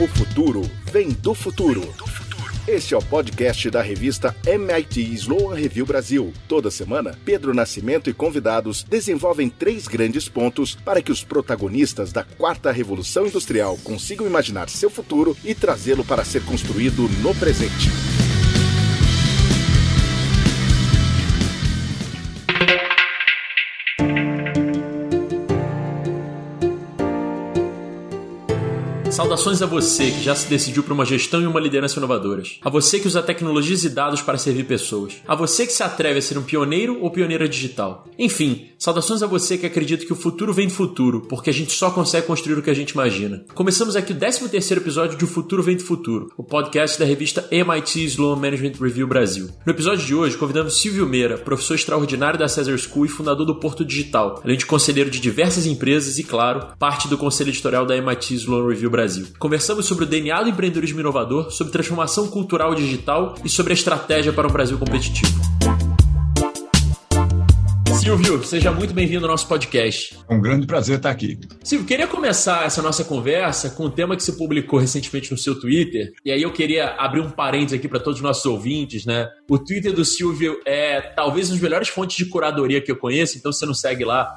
O futuro vem do futuro. Este é o podcast da revista MIT Sloan Review Brasil. Toda semana, Pedro Nascimento e convidados desenvolvem três grandes pontos para que os protagonistas da quarta revolução industrial consigam imaginar seu futuro e trazê-lo para ser construído no presente. Saudações a você que já se decidiu para uma gestão e uma liderança inovadoras. A você que usa tecnologias e dados para servir pessoas. A você que se atreve a ser um pioneiro ou pioneira digital. Enfim, saudações a você que acredita que o futuro vem do futuro, porque a gente só consegue construir o que a gente imagina. Começamos aqui o 13 episódio de O Futuro Vem do Futuro, o podcast da revista MIT Sloan Management Review Brasil. No episódio de hoje, convidamos Silvio Meira, professor extraordinário da Cesar School e fundador do Porto Digital, além de conselheiro de diversas empresas e, claro, parte do conselho editorial da MIT Sloan Review Brasil. Brasil. Conversamos sobre o DNA do empreendedorismo inovador, sobre transformação cultural digital e sobre a estratégia para um Brasil competitivo. Silvio, seja muito bem-vindo ao nosso podcast. É um grande prazer estar aqui. Silvio, queria começar essa nossa conversa com um tema que se publicou recentemente no seu Twitter. E aí eu queria abrir um parênteses aqui para todos os nossos ouvintes, né? O Twitter do Silvio é talvez uma das melhores fontes de curadoria que eu conheço, então você não segue lá,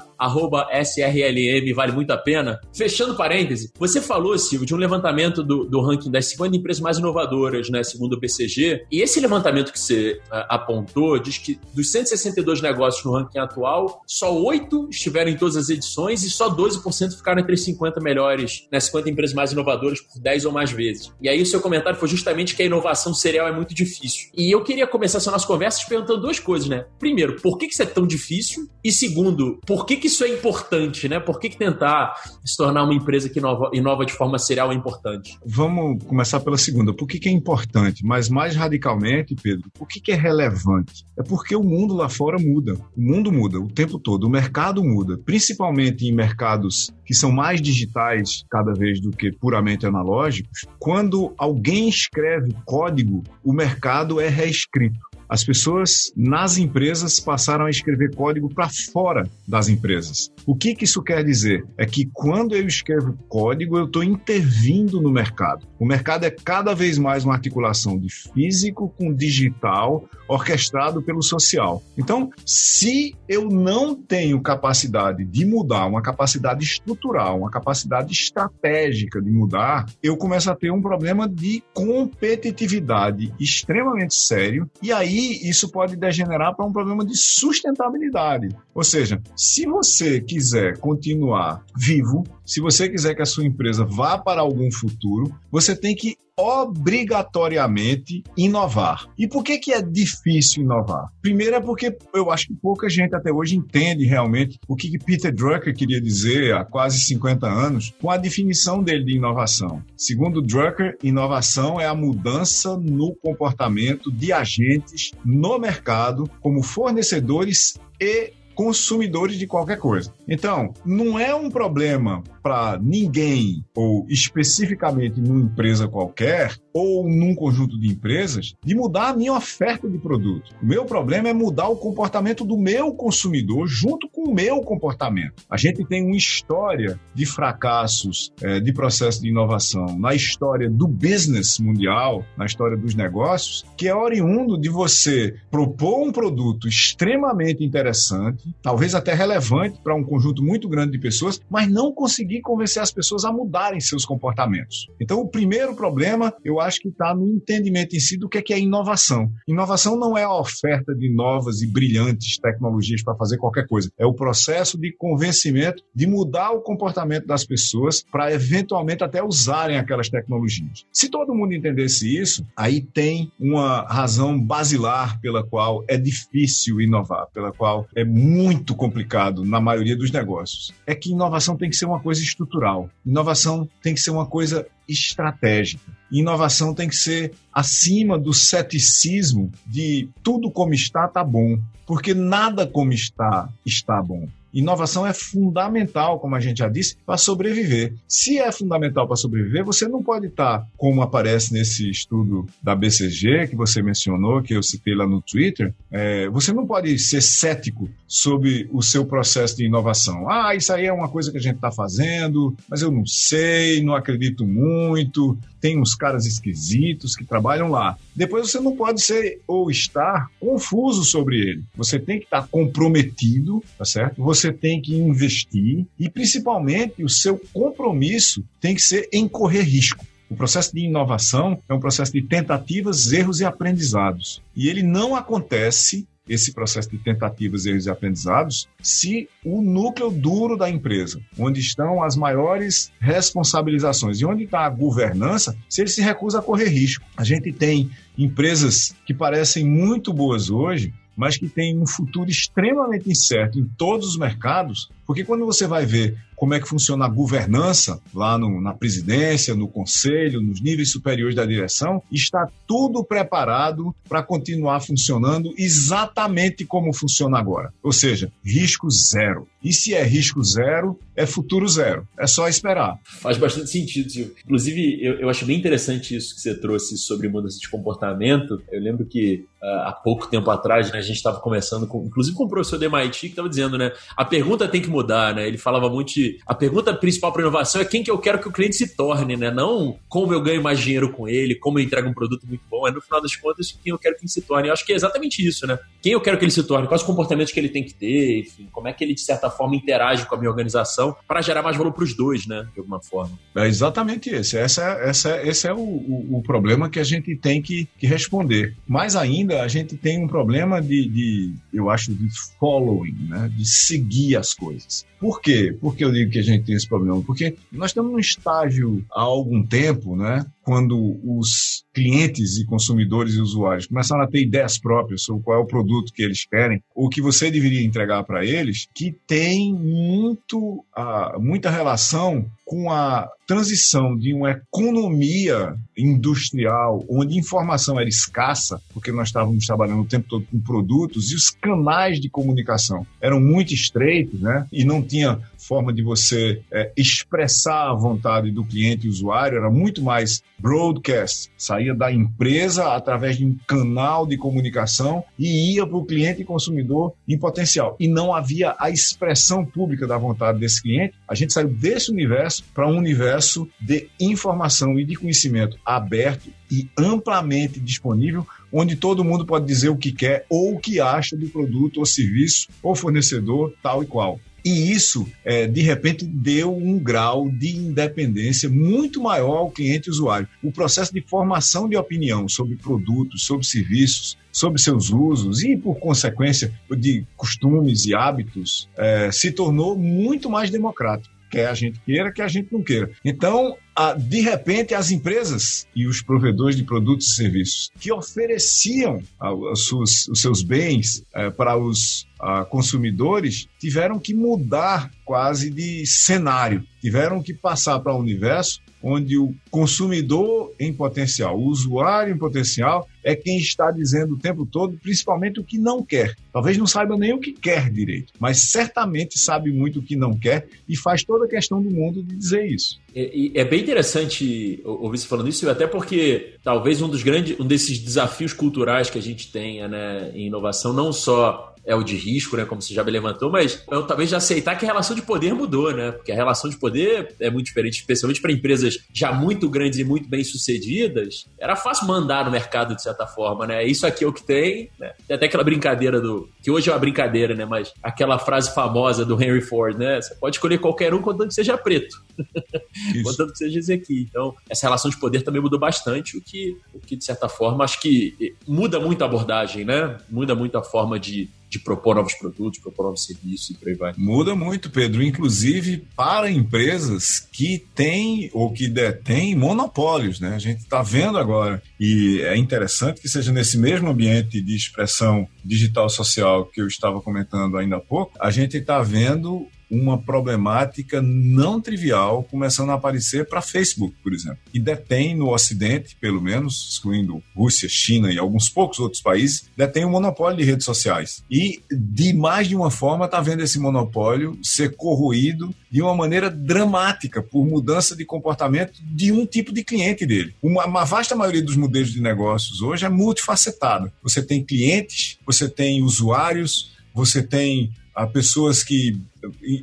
SRLM, vale muito a pena. Fechando parênteses, você falou, Silvio, de um levantamento do, do ranking das 50 empresas mais inovadoras, né, segundo o BCG. E esse levantamento que você uh, apontou diz que dos 162 negócios no ranking atual, atual, só oito estiveram em todas as edições e só 12% ficaram entre as 50 melhores, né, 50 empresas mais inovadoras por 10 ou mais vezes. E aí o seu comentário foi justamente que a inovação serial é muito difícil. E eu queria começar essa nossa conversa te perguntando duas coisas, né? Primeiro, por que, que isso é tão difícil? E segundo, por que, que isso é importante, né? Por que, que tentar se tornar uma empresa que inova, inova de forma serial é importante? Vamos começar pela segunda. Por que, que é importante? Mas mais radicalmente, Pedro, por que, que é relevante? É porque o mundo lá fora muda. O mundo muda muda o tempo todo, o mercado muda, principalmente em mercados que são mais digitais cada vez do que puramente analógicos. Quando alguém escreve código, o mercado é reescrito. As pessoas nas empresas passaram a escrever código para fora das empresas. O que, que isso quer dizer? É que quando eu escrevo código, eu estou intervindo no mercado. O mercado é cada vez mais uma articulação de físico com digital, orquestrado pelo social. Então, se eu não tenho capacidade de mudar, uma capacidade estrutural, uma capacidade estratégica de mudar, eu começo a ter um problema de competitividade extremamente sério e aí aí isso pode degenerar para um problema de sustentabilidade. Ou seja, se você quiser continuar vivo, se você quiser que a sua empresa vá para algum futuro, você tem que obrigatoriamente inovar. E por que, que é difícil inovar? Primeiro é porque eu acho que pouca gente até hoje entende realmente o que, que Peter Drucker queria dizer há quase 50 anos com a definição dele de inovação. Segundo Drucker, inovação é a mudança no comportamento de agentes no mercado como fornecedores e consumidores de qualquer coisa. Então, não é um problema para ninguém, ou especificamente numa empresa qualquer, ou num conjunto de empresas, de mudar a minha oferta de produto. O meu problema é mudar o comportamento do meu consumidor junto com o meu comportamento. A gente tem uma história de fracassos é, de processo de inovação na história do business mundial, na história dos negócios, que é oriundo de você propor um produto extremamente interessante, talvez até relevante para um conjunto muito grande de pessoas, mas não conseguir convencer as pessoas a mudarem seus comportamentos. Então, o primeiro problema, eu acho que está no entendimento em si do que é, que é inovação. Inovação não é a oferta de novas e brilhantes tecnologias para fazer qualquer coisa. É o processo de convencimento de mudar o comportamento das pessoas para eventualmente até usarem aquelas tecnologias. Se todo mundo entendesse isso, aí tem uma razão basilar pela qual é difícil inovar, pela qual é muito complicado na maioria dos negócios. É que inovação tem que ser uma coisa estrutural. Inovação tem que ser uma coisa estratégica. Inovação tem que ser acima do ceticismo de tudo como está, está bom. Porque nada como está, está bom. Inovação é fundamental, como a gente já disse, para sobreviver. Se é fundamental para sobreviver, você não pode estar, como aparece nesse estudo da BCG, que você mencionou, que eu citei lá no Twitter, é, você não pode ser cético sobre o seu processo de inovação. Ah, isso aí é uma coisa que a gente está fazendo, mas eu não sei, não acredito muito, tem uns caras esquisitos que trabalham lá. Depois você não pode ser ou estar confuso sobre ele. Você tem que estar comprometido, tá certo? Você tem que investir e principalmente o seu compromisso tem que ser em correr risco. O processo de inovação é um processo de tentativas, erros e aprendizados. E ele não acontece esse processo de tentativas, erros e aprendizados se o núcleo duro da empresa, onde estão as maiores responsabilizações e onde está a governança, se ele se recusa a correr risco. A gente tem empresas que parecem muito boas hoje, mas que têm um futuro extremamente incerto em todos os mercados, porque quando você vai ver como é que funciona a governança lá no, na presidência, no conselho, nos níveis superiores da direção, está tudo preparado para continuar funcionando exatamente como funciona agora. Ou seja, risco zero. E se é risco zero, é futuro zero. É só esperar. Faz bastante sentido, Silvio. Inclusive, eu, eu acho bem interessante isso que você trouxe sobre mudança de comportamento. Eu lembro que uh, há pouco tempo atrás, né, a gente estava conversando, com, inclusive com o professor de MIT, que estava dizendo, né, a pergunta tem que mudar, né? Ele falava muito de, a pergunta principal para inovação é quem que eu quero que o cliente se torne, né? Não como eu ganho mais dinheiro com ele, como eu entrego um produto muito bom, é no final das contas quem eu quero que ele se torne. Eu acho que é exatamente isso, né? Quem eu quero que ele se torne, quais os comportamentos que ele tem que ter, enfim, como é que ele de certa forma interage com a minha organização para gerar mais valor para os dois, né? De alguma forma. É exatamente esse. Essa, essa, esse é o, o, o problema que a gente tem que, que, responder. Mais ainda, a gente tem um problema de, de eu acho, de following, né? De seguir as coisas. Por quê? Por que eu digo que a gente tem esse problema? Porque nós estamos num estágio há algum tempo, né? Quando os clientes e consumidores e usuários começaram a ter ideias próprias sobre qual é o produto que eles querem, ou que você deveria entregar para eles, que tem muito, uh, muita relação com a transição de uma economia industrial onde informação era escassa, porque nós estávamos trabalhando o tempo todo com produtos e os canais de comunicação eram muito estreitos, né? E não tinha forma de você é, expressar a vontade do cliente e usuário, era muito mais broadcast, saía da empresa através de um canal de comunicação e ia para o cliente e consumidor em potencial. E não havia a expressão pública da vontade desse cliente. A gente saiu desse universo para um universo de informação e de conhecimento aberto e amplamente disponível, onde todo mundo pode dizer o que quer ou o que acha do produto ou serviço ou fornecedor tal e qual. E isso, é, de repente, deu um grau de independência muito maior ao cliente usuário. O processo de formação de opinião sobre produtos, sobre serviços, sobre seus usos e, por consequência, de costumes e hábitos, é, se tornou muito mais democrático quer a gente queira, quer a gente não queira. Então, de repente, as empresas e os provedores de produtos e serviços que ofereciam os seus bens é, para os consumidores tiveram que mudar quase de cenário, tiveram que passar para um universo onde o consumidor em potencial, o usuário em potencial, é quem está dizendo o tempo todo, principalmente o que não quer. Talvez não saiba nem o que quer direito, mas certamente sabe muito o que não quer e faz toda a questão do mundo de dizer isso. É, é bem interessante ouvir você falando isso, até porque talvez um dos grandes, um desses desafios culturais que a gente tenha né, em inovação, não só é o de risco, né? Como você já me levantou, mas eu talvez já aceitar que a relação de poder mudou, né? Porque a relação de poder é muito diferente, especialmente para empresas já muito grandes e muito bem sucedidas. Era fácil mandar no mercado, de certa forma, né? Isso aqui é o que tem, né? Tem até aquela brincadeira do. que hoje é uma brincadeira, né? Mas aquela frase famosa do Henry Ford, né? Você pode escolher qualquer um contanto que seja preto. contanto que seja esse aqui. Então, essa relação de poder também mudou bastante, o que, o que de certa forma, acho que muda muito a abordagem, né? Muda muito a forma de de propor novos produtos, propor novos serviços e por aí vai. Muda muito, Pedro, inclusive para empresas que têm ou que detêm monopólios, né? A gente está vendo agora, e é interessante que seja nesse mesmo ambiente de expressão digital social que eu estava comentando ainda há pouco, a gente está vendo uma problemática não trivial começando a aparecer para Facebook, por exemplo, e detém no Ocidente, pelo menos, excluindo Rússia, China e alguns poucos outros países, detém um monopólio de redes sociais. E de mais de uma forma está vendo esse monopólio ser corroído de uma maneira dramática por mudança de comportamento de um tipo de cliente dele. Uma, uma vasta maioria dos modelos de negócios hoje é multifacetado. Você tem clientes, você tem usuários, você tem a pessoas que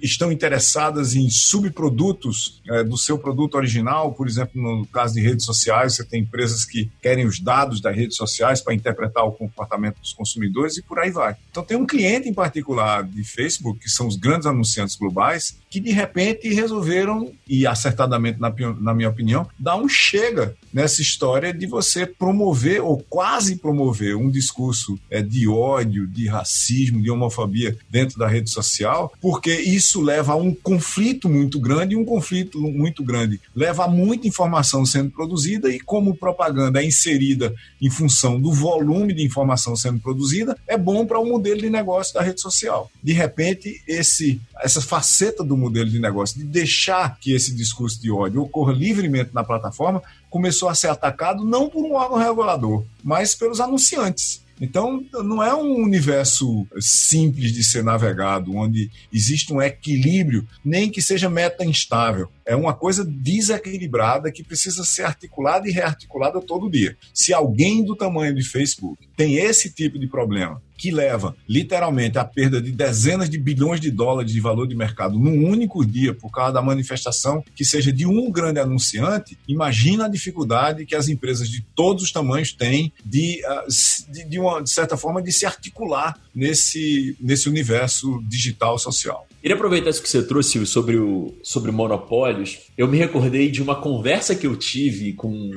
estão interessadas em subprodutos é, do seu produto original, por exemplo, no caso de redes sociais, você tem empresas que querem os dados das redes sociais para interpretar o comportamento dos consumidores e por aí vai. Então tem um cliente em particular de Facebook, que são os grandes anunciantes globais, que de repente resolveram, e acertadamente na, na minha opinião, dar um chega nessa história de você promover ou quase promover um discurso é, de ódio, de racismo, de homofobia dentro da rede social, porque isso leva a um conflito muito grande e um conflito muito grande leva a muita informação sendo produzida e como propaganda é inserida em função do volume de informação sendo produzida, é bom para o modelo de negócio da rede social. De repente, esse essa faceta do modelo de negócio de deixar que esse discurso de ódio ocorra livremente na plataforma começou a ser atacado não por um órgão regulador, mas pelos anunciantes. Então, não é um universo simples de ser navegado, onde existe um equilíbrio, nem que seja meta instável. É uma coisa desequilibrada que precisa ser articulada e rearticulada todo dia. Se alguém do tamanho de Facebook tem esse tipo de problema, que leva literalmente à perda de dezenas de bilhões de dólares de valor de mercado num único dia por causa da manifestação que seja de um grande anunciante, imagina a dificuldade que as empresas de todos os tamanhos têm de, ah, de, de, uma, de certa forma, de se articular nesse, nesse universo digital social. Queria aproveitar isso que você trouxe sobre, o, sobre monopólios. Eu me recordei de uma conversa que eu tive com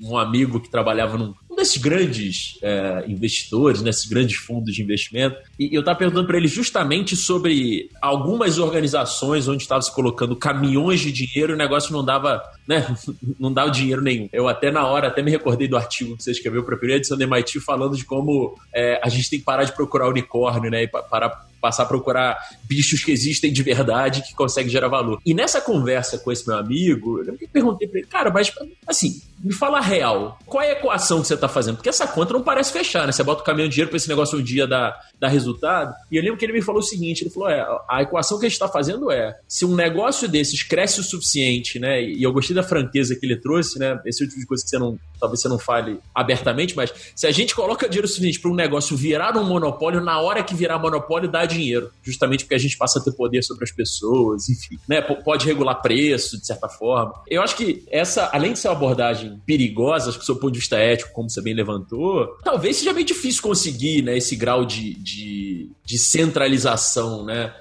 um amigo que trabalhava num um desses grandes é, investidores, nesses grandes fundos de investimento, e eu estava perguntando para ele justamente sobre algumas organizações onde estava se colocando caminhões de dinheiro e o negócio não dava, né, não dava dinheiro nenhum. Eu até na hora até me recordei do artigo que você escreveu para a primeira edição do MIT falando de como é, a gente tem que parar de procurar unicórnio, né, e parar passar a procurar bichos que existem de verdade que conseguem gerar valor. E nessa conversa com esse meu amigo, eu perguntei para ele, cara, mas assim, me fala a real, qual é a equação que você está fazendo? Porque essa conta não parece fechar, né? Você bota o caminhão de dinheiro para esse negócio um dia dar, dar resultado. E eu lembro que ele me falou o seguinte: ele falou, é, a equação que a gente está fazendo é, se um negócio desses cresce o suficiente, né? E eu gostei da franqueza que ele trouxe, né? Esse é o tipo de coisa que você não, talvez você não fale abertamente, mas se a gente coloca dinheiro suficiente para um negócio virar um monopólio, na hora que virar monopólio, dá dinheiro. Justamente porque a gente passa a ter poder sobre as pessoas, enfim, né? Pode regular preço, de certa forma. Eu acho que essa, além de ser uma abordagem perigosas, do seu ponto de vista ético, como você bem levantou, talvez seja bem difícil conseguir né, esse grau de, de, de centralização, né?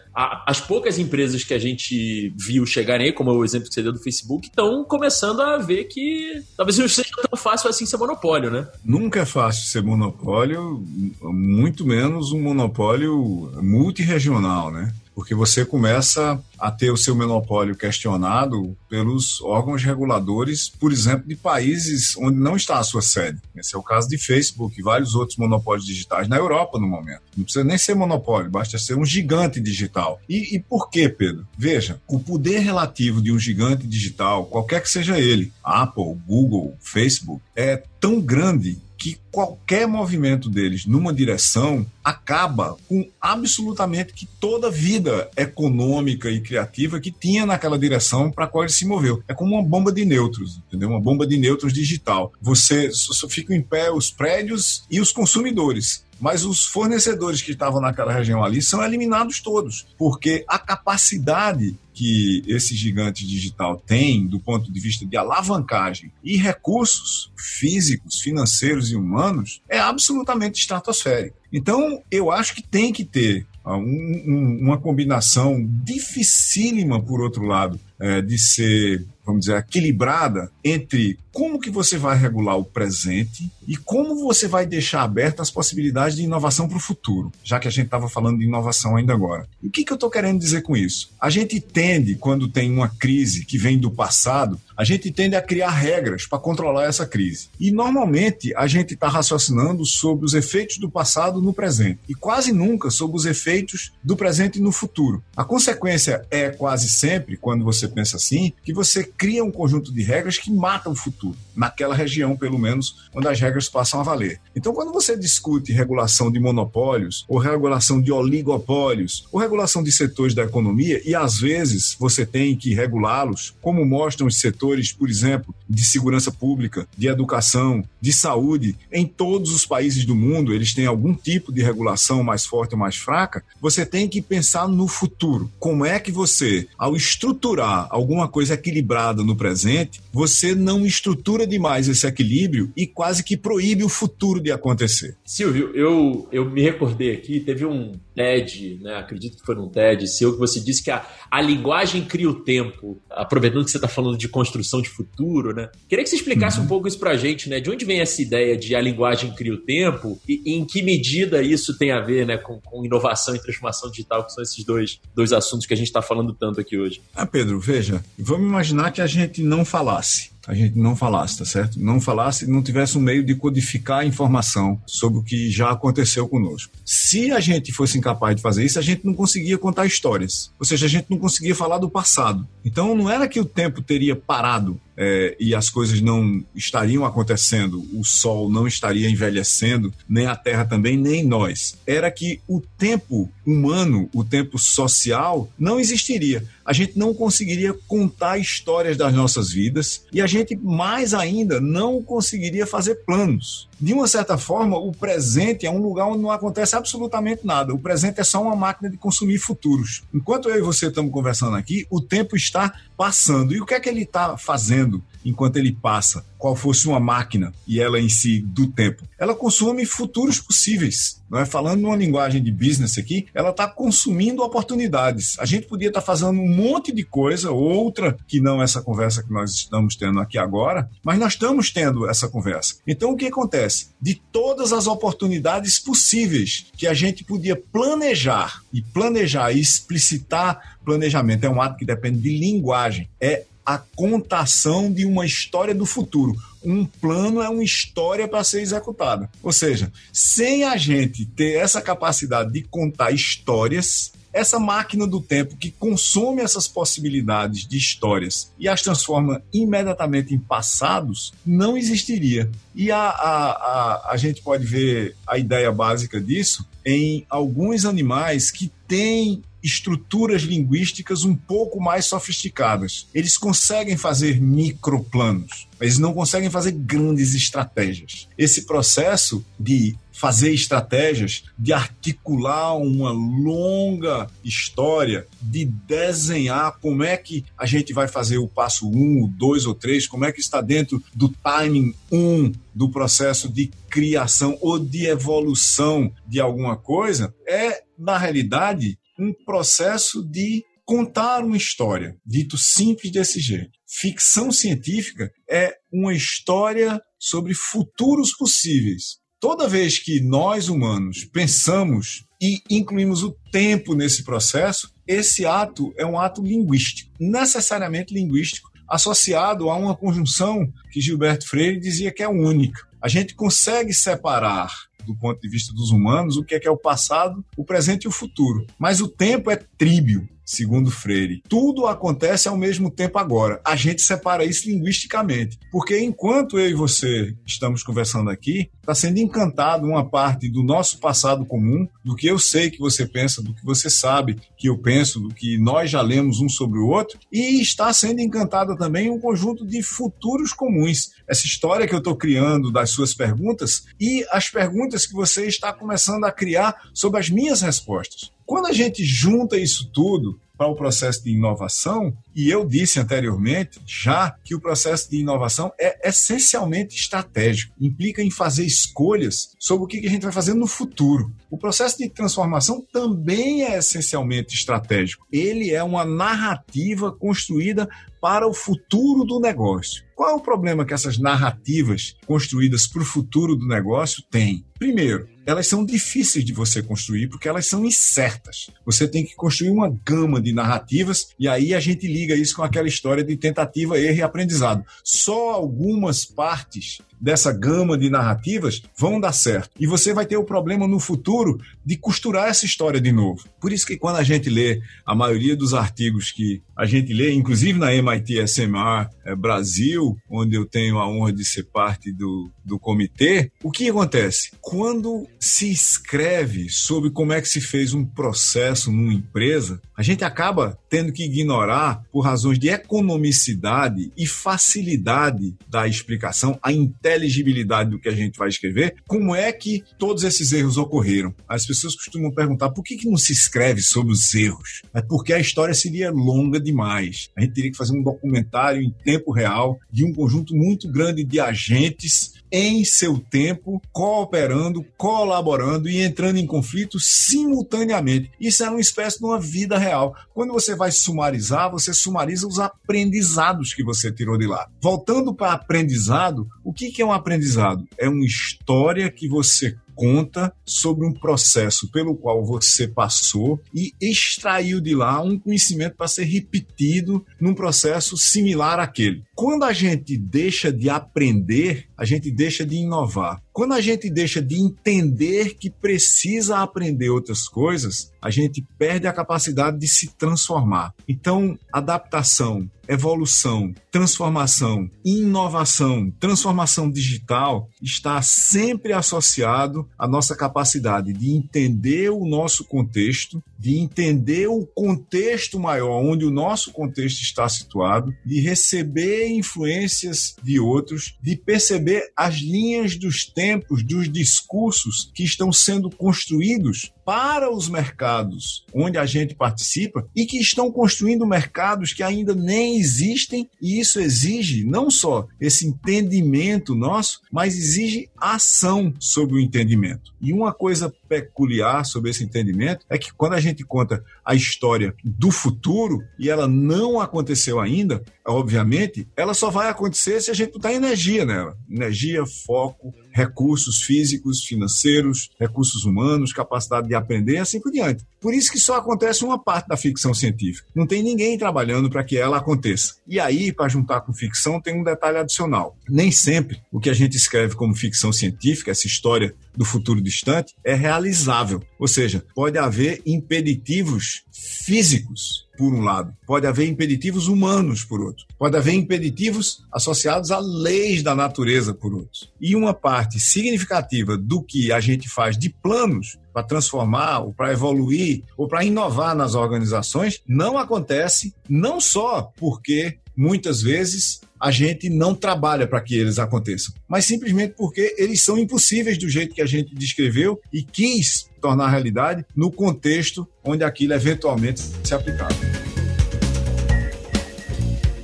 As poucas empresas que a gente viu chegarem aí, como o exemplo que você deu do Facebook, estão começando a ver que talvez não seja tão fácil assim ser monopólio, né? Nunca é fácil ser monopólio, muito menos um monopólio multiregional, né? porque você começa a ter o seu monopólio questionado pelos órgãos reguladores, por exemplo, de países onde não está a sua sede. Esse é o caso de Facebook e vários outros monopólios digitais na Europa no momento. Não precisa nem ser monopólio, basta ser um gigante digital. E, e por quê, Pedro? Veja, o poder relativo de um gigante digital, qualquer que seja ele, Apple, Google, Facebook, é tão grande que qualquer movimento deles numa direção acaba com absolutamente que toda a vida econômica e criativa que tinha naquela direção para qual ele se moveu. É como uma bomba de nêutrons, entendeu? Uma bomba de nêutrons digital. Você só fica em pé os prédios e os consumidores mas os fornecedores que estavam naquela região ali são eliminados todos, porque a capacidade que esse gigante digital tem do ponto de vista de alavancagem e recursos físicos, financeiros e humanos é absolutamente estratosférica. Então, eu acho que tem que ter um, uma combinação dificílima, por outro lado, é, de ser, vamos dizer, equilibrada entre como que você vai regular o presente e como você vai deixar abertas as possibilidades de inovação para o futuro, já que a gente estava falando de inovação ainda agora. E o que, que eu estou querendo dizer com isso? A gente tende, quando tem uma crise que vem do passado, a gente tende a criar regras para controlar essa crise. E normalmente a gente está raciocinando sobre os efeitos do passado no presente e quase nunca sobre os efeitos do presente no futuro. A consequência é quase sempre, quando você pensa assim, que você cria um conjunto de regras que matam o futuro, YouTube. Naquela região, pelo menos, onde as regras passam a valer. Então, quando você discute regulação de monopólios, ou regulação de oligopólios, ou regulação de setores da economia, e às vezes você tem que regulá-los, como mostram os setores por exemplo, de segurança pública, de educação, de saúde, em todos os países do mundo, eles têm algum tipo de regulação mais forte ou mais fraca, você tem que pensar no futuro. Como é que você, ao estruturar alguma coisa equilibrada no presente, você não estrutura demais esse equilíbrio e quase que proíbe o futuro de acontecer? Silvio, eu, eu me recordei aqui, teve um TED, né, acredito que foi num TED seu, que você disse que a, a linguagem cria o tempo, aproveitando que você está falando de construção de futuro, né? Queria que você explicasse uhum. um pouco isso pra gente, né? De onde vem essa ideia de a linguagem cria o tempo e, e em que medida isso tem a ver, né, com, com, inovação e transformação digital, que são esses dois, dois assuntos que a gente está falando tanto aqui hoje. Ah, Pedro, veja, vamos imaginar que a gente não falasse a gente não falasse, tá certo? Não falasse, não tivesse um meio de codificar a informação sobre o que já aconteceu conosco. Se a gente fosse incapaz de fazer isso, a gente não conseguia contar histórias. Ou seja, a gente não conseguia falar do passado. Então não era que o tempo teria parado é, e as coisas não estariam acontecendo, o Sol não estaria envelhecendo, nem a Terra também, nem nós. Era que o tempo humano, o tempo social, não existiria. A gente não conseguiria contar histórias das nossas vidas e a gente, mais ainda, não conseguiria fazer planos de uma certa forma, o presente é um lugar onde não acontece absolutamente nada. O presente é só uma máquina de consumir futuros. Enquanto eu e você estamos conversando aqui, o tempo está passando. E o que é que ele está fazendo enquanto ele passa? Qual fosse uma máquina e ela em si do tempo? Ela consome futuros possíveis. Não é falando numa linguagem de business aqui, ela está consumindo oportunidades. A gente podia estar tá fazendo um monte de coisa, outra que não essa conversa que nós estamos tendo aqui agora, mas nós estamos tendo essa conversa. Então o que acontece? De todas as oportunidades possíveis que a gente podia planejar, e planejar e explicitar planejamento é um ato que depende de linguagem, é a contação de uma história do futuro. Um plano é uma história para ser executada. Ou seja, sem a gente ter essa capacidade de contar histórias, essa máquina do tempo que consome essas possibilidades de histórias e as transforma imediatamente em passados, não existiria. E a, a, a, a gente pode ver a ideia básica disso em alguns animais que têm estruturas linguísticas um pouco mais sofisticadas. Eles conseguem fazer microplanos, mas não conseguem fazer grandes estratégias. Esse processo de fazer estratégias, de articular uma longa história, de desenhar como é que a gente vai fazer o passo um, o dois ou três, como é que está dentro do timing um do processo de criação ou de evolução de alguma coisa, é, na realidade, um processo de contar uma história, dito simples desse jeito. Ficção científica é uma história sobre futuros possíveis. Toda vez que nós humanos pensamos e incluímos o tempo nesse processo, esse ato é um ato linguístico, necessariamente linguístico, associado a uma conjunção que Gilberto Freire dizia que é única. A gente consegue separar do ponto de vista dos humanos, o que é, que é o passado, o presente e o futuro. Mas o tempo é tríbio segundo Freire. Tudo acontece ao mesmo tempo agora. A gente separa isso linguisticamente, porque enquanto eu e você estamos conversando aqui, está sendo encantado uma parte do nosso passado comum, do que eu sei que você pensa, do que você sabe que eu penso, do que nós já lemos um sobre o outro, e está sendo encantada também um conjunto de futuros comuns. Essa história que eu estou criando das suas perguntas e as perguntas que você está começando a criar sobre as minhas respostas. Quando a gente junta isso tudo para o processo de inovação, E eu disse anteriormente já que o processo de inovação é essencialmente estratégico, implica em fazer escolhas sobre o que a gente vai fazer no futuro. O processo de transformação também é essencialmente estratégico. Ele é uma narrativa construída para o futuro do negócio. Qual é o problema que essas narrativas construídas para o futuro do negócio têm? Primeiro, elas são difíceis de você construir porque elas são incertas. Você tem que construir uma gama de narrativas e aí a gente liga isso com aquela história de tentativa, erro e aprendizado. Só algumas partes dessa gama de narrativas vão dar certo. E você vai ter o problema no futuro de costurar essa história de novo. Por isso que quando a gente lê a maioria dos artigos que a gente lê, inclusive na MIT SMR é, Brasil, onde eu tenho a honra de ser parte do, do comitê, o que acontece? Quando se escreve sobre como é que se fez um processo numa empresa, a gente acaba tendo que ignorar, por razões de economicidade e facilidade da explicação, a inteligibilidade do que a gente vai escrever, como é que todos esses erros ocorreram. As pessoas costumam perguntar por que, que não se escreve sobre os erros? É porque a história seria longa demais. A gente teria que fazer um documentário em tempo real de um conjunto muito grande de agentes em seu tempo, cooperando, colaborando e entrando em conflito simultaneamente. Isso é uma espécie de uma vida real. Quando você vai sumarizar, você sumariza os aprendizados que você tirou de lá. Voltando para aprendizado, o que é um aprendizado? É uma história que você conta sobre um processo pelo qual você passou e extraiu de lá um conhecimento para ser repetido num processo similar àquele. Quando a gente deixa de aprender, a gente deixa de inovar. Quando a gente deixa de entender que precisa aprender outras coisas, a gente perde a capacidade de se transformar. Então, adaptação, evolução, transformação, inovação, transformação digital está sempre associado à nossa capacidade de entender o nosso contexto, de entender o contexto maior onde o nosso contexto está situado, de receber influências de outros, de perceber as linhas dos tempos, dos discursos que estão sendo construídos para os mercados onde a gente participa e que estão construindo mercados que ainda nem existem, e isso exige não só esse entendimento nosso, mas exige ação sobre o entendimento. E uma coisa peculiar sobre esse entendimento é que quando a gente conta a história do futuro e ela não aconteceu ainda, obviamente, ela só vai acontecer se a gente botar energia nela. Energia, foco, recursos físicos, financeiros, recursos humanos, capacidade de aprender e assim por diante. Por isso que só acontece uma parte da ficção científica. Não tem ninguém trabalhando para que ela aconteça. E aí, para juntar com ficção, tem um detalhe adicional. Nem sempre o que a gente escreve como ficção científica, essa história do futuro distante, é realizável. Ou seja, pode haver impeditivos físicos, por um lado, pode haver impeditivos humanos, por outro, pode haver impeditivos associados a leis da natureza, por outro. E uma parte significativa do que a gente faz de planos para transformar, ou para evoluir, ou para inovar nas organizações, não acontece não só porque muitas vezes a gente não trabalha para que eles aconteçam, mas simplesmente porque eles são impossíveis do jeito que a gente descreveu e quis tornar realidade no contexto onde aquilo eventualmente se aplicava.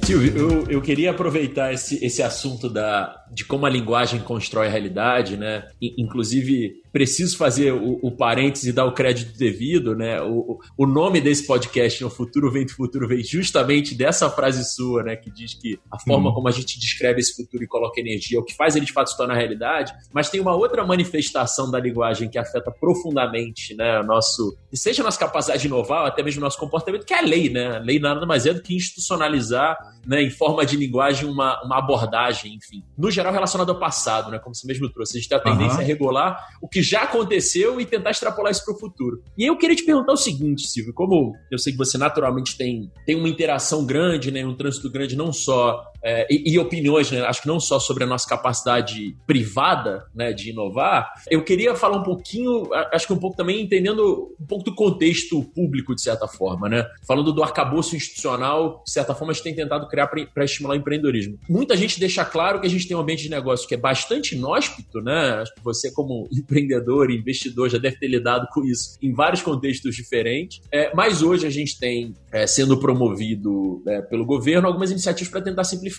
Silvio, eu, eu queria aproveitar esse, esse assunto da, de como a linguagem constrói a realidade, né? Inclusive, preciso fazer o, o parênteses e dar o crédito devido, né? O, o nome desse podcast, O Futuro Vem do Futuro, vem justamente dessa frase sua, né? Que diz que a forma como a gente descreve esse futuro e coloca energia é o que faz ele de fato se tornar realidade. Mas tem uma outra manifestação da linguagem que afeta profundamente, né? O nosso, seja a nossa capacidade de inovar, ou até mesmo o nosso comportamento, que é a lei, né? A lei nada mais é do que institucionalizar, né? Em forma de linguagem, uma, uma abordagem, enfim. No geral, relacionado ao passado, né? Como você mesmo trouxe. A gente tem a tendência uhum. a regular o que já aconteceu e tentar extrapolar isso para o futuro. E aí eu queria te perguntar o seguinte, Silvio, como eu sei que você naturalmente tem, tem uma interação grande, né, um trânsito grande, não só é, e, e, opiniões, né? acho que não só sobre a nossa capacidade privada né, de inovar, eu queria falar um pouquinho, acho que um pouco também entendendo um pouco do contexto público, de certa forma, né? Falando do arcabouço institucional, de certa forma, a gente tem tentado criar para estimular o empreendedorismo. Muita gente deixa claro que a gente tem um ambiente de negócio que é bastante inóspito, né? Acho que você, como empreendedor, investidor, já deve ter lidado com isso em vários contextos diferentes. É, mas hoje a gente tem é, sendo promovido é, pelo governo algumas iniciativas para tentar simplificar.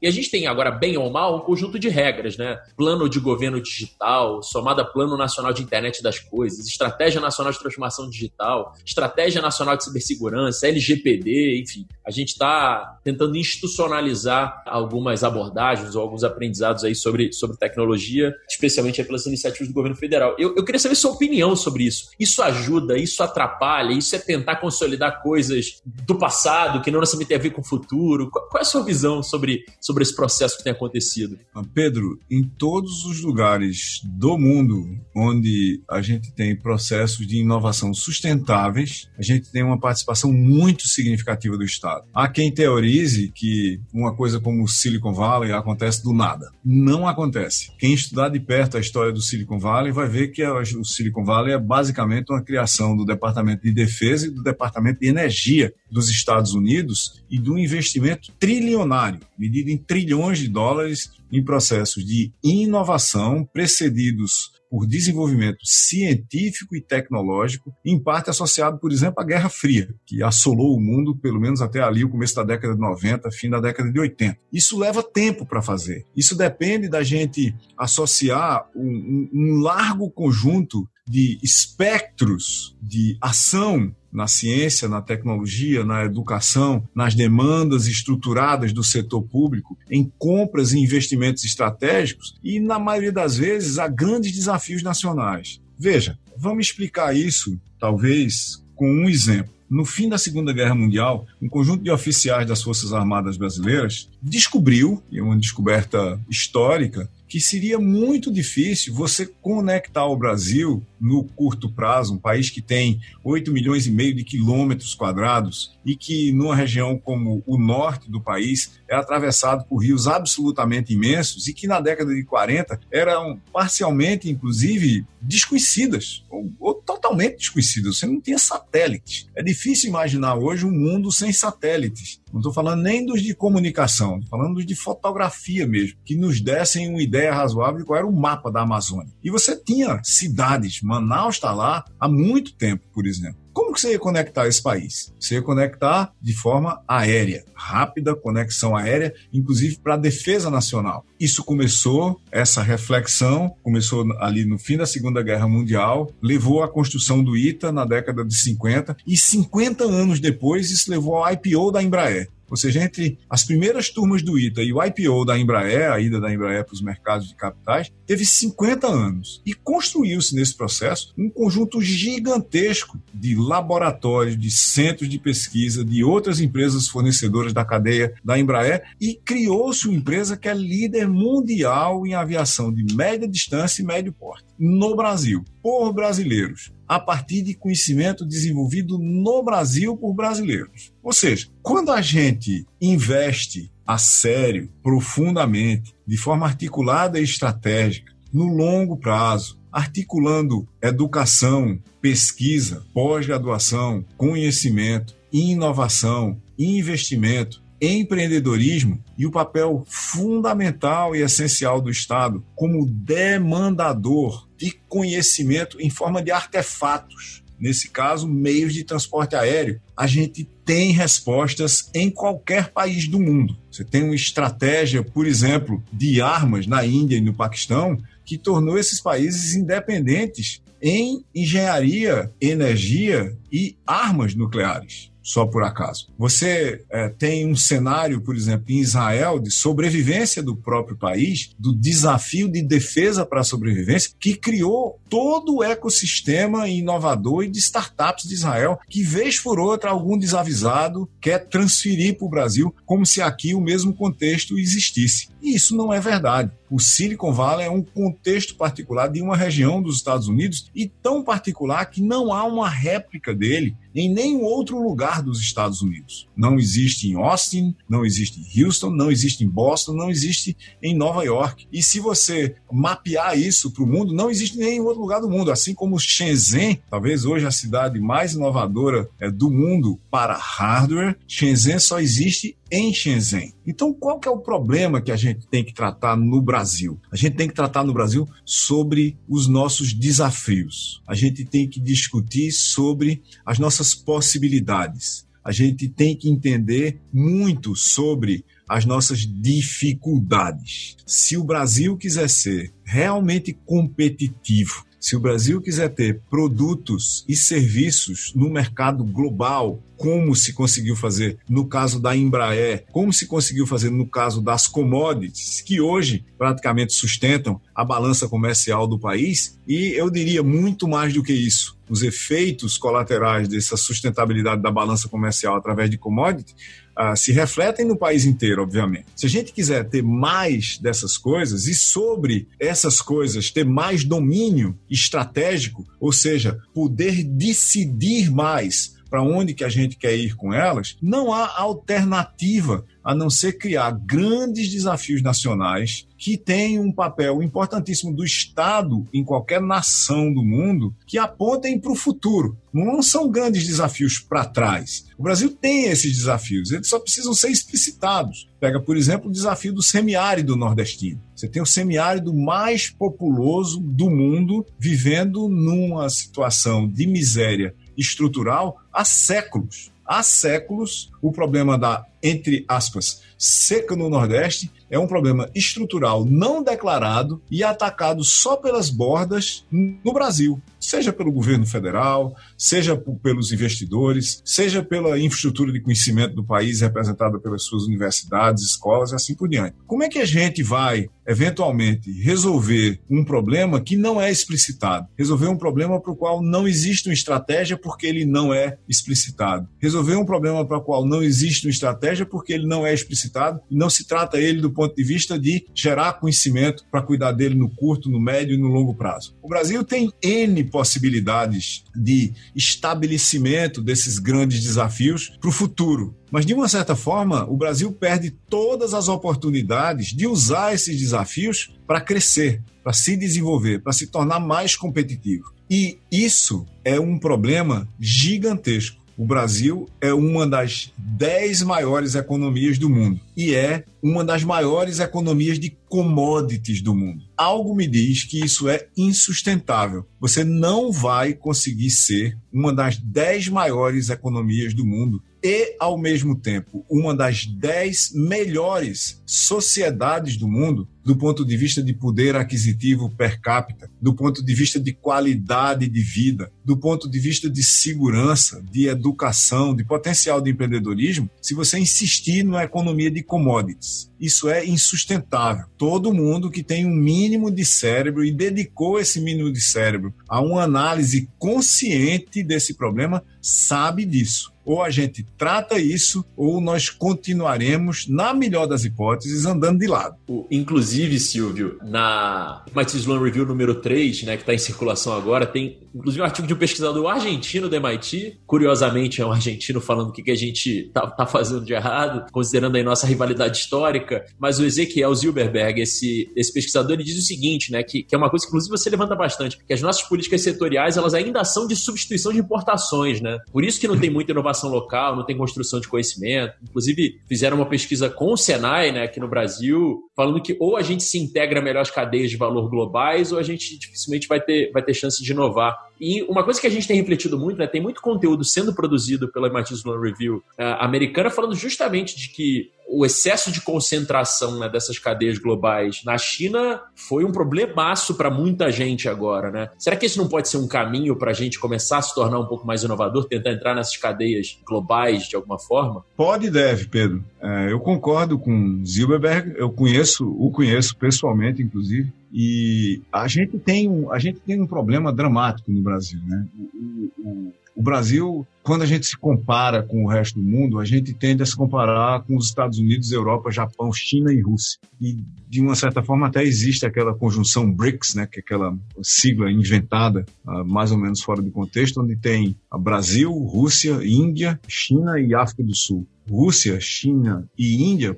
E a gente tem agora, bem ou mal, um conjunto de regras, né? Plano de governo digital, somado a Plano Nacional de Internet das Coisas, Estratégia Nacional de Transformação Digital, Estratégia Nacional de Cibersegurança, LGPD, enfim. A gente está tentando institucionalizar algumas abordagens ou alguns aprendizados aí sobre, sobre tecnologia, especialmente pelas iniciativas do governo federal. Eu, eu queria saber sua opinião sobre isso. Isso ajuda, isso atrapalha, isso é tentar consolidar coisas do passado que não necessariamente tem a ver com o futuro? Qual, qual é a sua visão sobre, sobre esse processo que tem acontecido? Ah, Pedro, em todos os lugares do mundo onde a gente tem processos de inovação sustentáveis, a gente tem uma participação muito significativa do Estado. Há quem teorize que uma coisa como o Silicon Valley acontece do nada. Não acontece. Quem estudar de perto a história do Silicon Valley vai ver que o Silicon Valley é basicamente uma criação do Departamento de Defesa e do Departamento de Energia dos Estados Unidos e do investimento trilionário, medido em trilhões de dólares em processos de inovação precedidos por desenvolvimento científico e tecnológico, em parte associado, por exemplo, à Guerra Fria, que assolou o mundo pelo menos até ali, o começo da década de 90, fim da década de 80. Isso leva tempo para fazer. Isso depende da gente associar um, um largo conjunto de espectros de ação na ciência, na tecnologia, na educação, nas demandas estruturadas do setor público, em compras e investimentos estratégicos e, na maioria das vezes, a grandes desafios nacionais. Veja, vamos explicar isso, talvez, com um exemplo. No fim da Segunda Guerra Mundial, um conjunto de oficiais das Forças Armadas Brasileiras descobriu, e é uma descoberta histórica, que seria muito difícil você conectar o Brasil no curto prazo, um país que tem 8 milhões e meio de quilômetros quadrados e que numa região como o norte do país é atravessado por rios absolutamente imensos e que na década de 40 eram parcialmente, inclusive, desconhecidas ou, ou totalmente desconhecidas. Você não tinha satélites. É difícil imaginar hoje um mundo sem satélites. Não estou falando nem dos de comunicação, estou falando dos de fotografia mesmo, que nos dessem uma ideia razoável de qual era o mapa da Amazônia. E você tinha cidades, Manaus está lá há muito tempo, por exemplo. Como que você ia conectar esse país? Você ia conectar de forma aérea, rápida conexão aérea, inclusive para a defesa nacional. Isso começou, essa reflexão, começou ali no fim da Segunda Guerra Mundial, levou à construção do ITA na década de 50 e 50 anos depois isso levou ao IPO da Embraer. Ou seja, entre as primeiras turmas do ITA e o IPO da Embraer, a ida da Embraer para os mercados de capitais, teve 50 anos. E construiu-se nesse processo um conjunto gigantesco de laboratórios, de centros de pesquisa, de outras empresas fornecedoras da cadeia da Embraer e criou-se uma empresa que é líder mundial em aviação de média distância e médio porte no Brasil, por brasileiros a partir de conhecimento desenvolvido no Brasil por brasileiros. Ou seja, quando a gente investe a sério, profundamente, de forma articulada e estratégica, no longo prazo, articulando educação, pesquisa, pós-graduação, conhecimento, inovação, investimento, empreendedorismo e o papel fundamental e essencial do Estado como demandador de conhecimento em forma de artefatos. Nesse caso, meios de transporte aéreo. A gente tem respostas em qualquer país do mundo. Você tem uma estratégia, por exemplo, de armas na Índia e no Paquistão, que tornou esses países independentes em engenharia, energia e armas nucleares só por acaso. Você é, tem um cenário, por exemplo, em Israel, de sobrevivência do próprio país, do desafio de defesa para a sobrevivência, que criou todo o ecossistema inovador e de startups de Israel, que vez por outra algum desavisado quer transferir para o Brasil, como se aqui o mesmo contexto existisse. E isso não é verdade. O Silicon Valley é um contexto particular de uma região dos Estados Unidos e tão particular que não há uma réplica dele em nenhum outro lugar dos Estados Unidos. Não existe em Austin, não existe em Houston, não existe em Boston, não existe em Nova York. E se você mapear isso para o mundo, não existe em nenhum outro lugar do mundo. Assim como Shenzhen, talvez hoje a cidade mais inovadora é, do mundo para hardware, Shenzhen só existe em Shenzhen. Então, qual que é o problema que a gente tem que tratar no Brasil? A gente tem que tratar no Brasil sobre os nossos desafios. A gente tem que discutir sobre as nossas possibilidades. A gente tem que entender muito sobre as nossas dificuldades. Se o Brasil quiser ser realmente competitivo, se o Brasil quiser ter produtos e serviços no mercado global, como se conseguiu fazer no caso da Embraer, como se conseguiu fazer no caso das commodities, que hoje praticamente sustentam a balança comercial do país, e eu diria muito mais do que isso. Os efeitos colaterais dessa sustentabilidade da balança comercial através de commodities uh, se refletem no país inteiro, obviamente. Se a gente quiser ter mais dessas coisas e sobre essas coisas ter mais domínio estratégico, ou seja, poder decidir mais para onde que a gente quer ir com elas, não há alternativa a não ser criar grandes desafios nacionais que têm um papel importantíssimo do Estado em qualquer nação do mundo que apontem para o futuro. Não são grandes desafios para trás. O Brasil tem esses desafios, eles só precisam ser explicitados. Pega, por exemplo, o desafio do semiárido nordestino. Você tem o semiárido mais populoso do mundo vivendo numa situação de miséria estrutural há séculos. Há séculos, o problema da, entre aspas, seca no Nordeste é um problema estrutural não declarado e atacado só pelas bordas no Brasil, seja pelo governo federal, seja pelos investidores, seja pela infraestrutura de conhecimento do país representada pelas suas universidades, escolas e assim por diante. Como é que a gente vai, eventualmente, resolver um problema que não é explicitado? Resolver um problema para o qual não existe uma estratégia porque ele não é explicitado. Resolver um problema para o qual não existe uma estratégia porque ele não é explicitado e não se trata ele do ponto de vista de gerar conhecimento para cuidar dele no curto, no médio e no longo prazo. O Brasil tem N possibilidades de estabelecimento desses grandes desafios para o futuro. Mas, de uma certa forma, o Brasil perde todas as oportunidades de usar esses desafios para crescer, para se desenvolver, para se tornar mais competitivo. E isso é um problema gigantesco. O Brasil é uma das dez maiores economias do mundo e é uma das maiores economias de commodities do mundo. Algo me diz que isso é insustentável. Você não vai conseguir ser uma das dez maiores economias do mundo e, ao mesmo tempo, uma das dez melhores sociedades do mundo do ponto de vista de poder aquisitivo per capita, do ponto de vista de qualidade de vida, do ponto de vista de segurança, de educação, de potencial de empreendedorismo, se você insistir numa economia de commodities. Isso é insustentável. Todo mundo que tem um mínimo de cérebro e dedicou esse mínimo de cérebro a uma análise consciente desse problema sabe disso ou a gente trata isso, ou nós continuaremos, na melhor das hipóteses, andando de lado. Inclusive, Silvio, na MIT Sloan Review número 3, né, que está em circulação agora, tem inclusive um artigo de um pesquisador argentino do MIT, curiosamente é um argentino falando o que, que a gente tá, tá fazendo de errado, considerando aí nossa rivalidade histórica, mas o Ezequiel Zilberberg, esse, esse pesquisador, ele diz o seguinte, né, que, que é uma coisa que inclusive você levanta bastante, que as nossas políticas setoriais, elas ainda são de substituição de importações, né? Por isso que não tem muita inovação local, não tem construção de conhecimento. Inclusive, fizeram uma pesquisa com o Senai, né, aqui no Brasil, falando que ou a gente se integra melhor às cadeias de valor globais, ou a gente dificilmente vai ter, vai ter chance de inovar. E uma coisa que a gente tem refletido muito, né, tem muito conteúdo sendo produzido pela MIT Sloan Review uh, americana falando justamente de que o excesso de concentração né, dessas cadeias globais na China foi um problemaço para muita gente agora, né? Será que esse não pode ser um caminho para a gente começar a se tornar um pouco mais inovador, tentar entrar nessas cadeias globais de alguma forma? Pode e deve, Pedro. É, eu concordo com Zilberberg, eu conheço, o conheço pessoalmente, inclusive, e a gente tem um, a gente tem um problema dramático no Brasil, né? O, o, o Brasil, quando a gente se compara com o resto do mundo, a gente tende a se comparar com os Estados Unidos, Europa, Japão, China e Rússia. E, de uma certa forma, até existe aquela conjunção BRICS, né, que é aquela sigla inventada, uh, mais ou menos fora de contexto, onde tem Brasil, Rússia, Índia, China e África do Sul. Rússia, China e Índia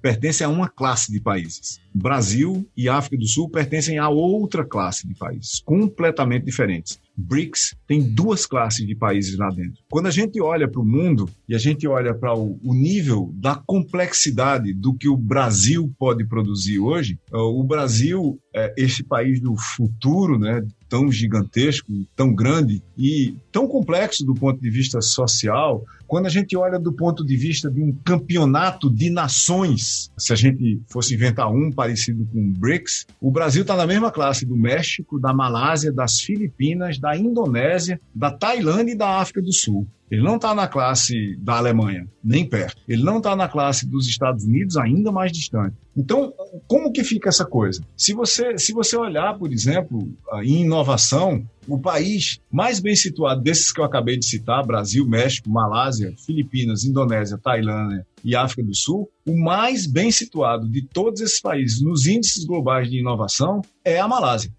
pertencem a uma classe de países. Brasil e África do Sul pertencem a outra classe de países, completamente diferentes. BRICS tem duas classes de países lá dentro. Quando a gente olha para o mundo e a gente olha para o, o, nível da complexidade do que o Brasil pode produzir hoje, eh, o Brasil é esse país do futuro, né, tão gigantesco, tão grande e tão complexo do ponto de vista social, quando a gente olha do ponto de vista de um campeonato de nações, se a gente fosse inventar um parecido com o BRICS, o Brasil está na mesma classe do México, da Malásia, das Filipinas, da Indonésia, da Tailândia e da África do Sul. Ele não está na classe da Alemanha, nem perto. Ele não está na classe dos Estados Unidos, ainda mais distante. Então, como que fica essa coisa? Se você, se você olhar, por exemplo, em inovação, o país mais bem situado desses que eu acabei de citar, Brasil, México, Malásia, Filipinas, Indonésia, Tailândia e África do Sul, o mais bem situado de todos esses países nos índices globais de inovação é a Malásia.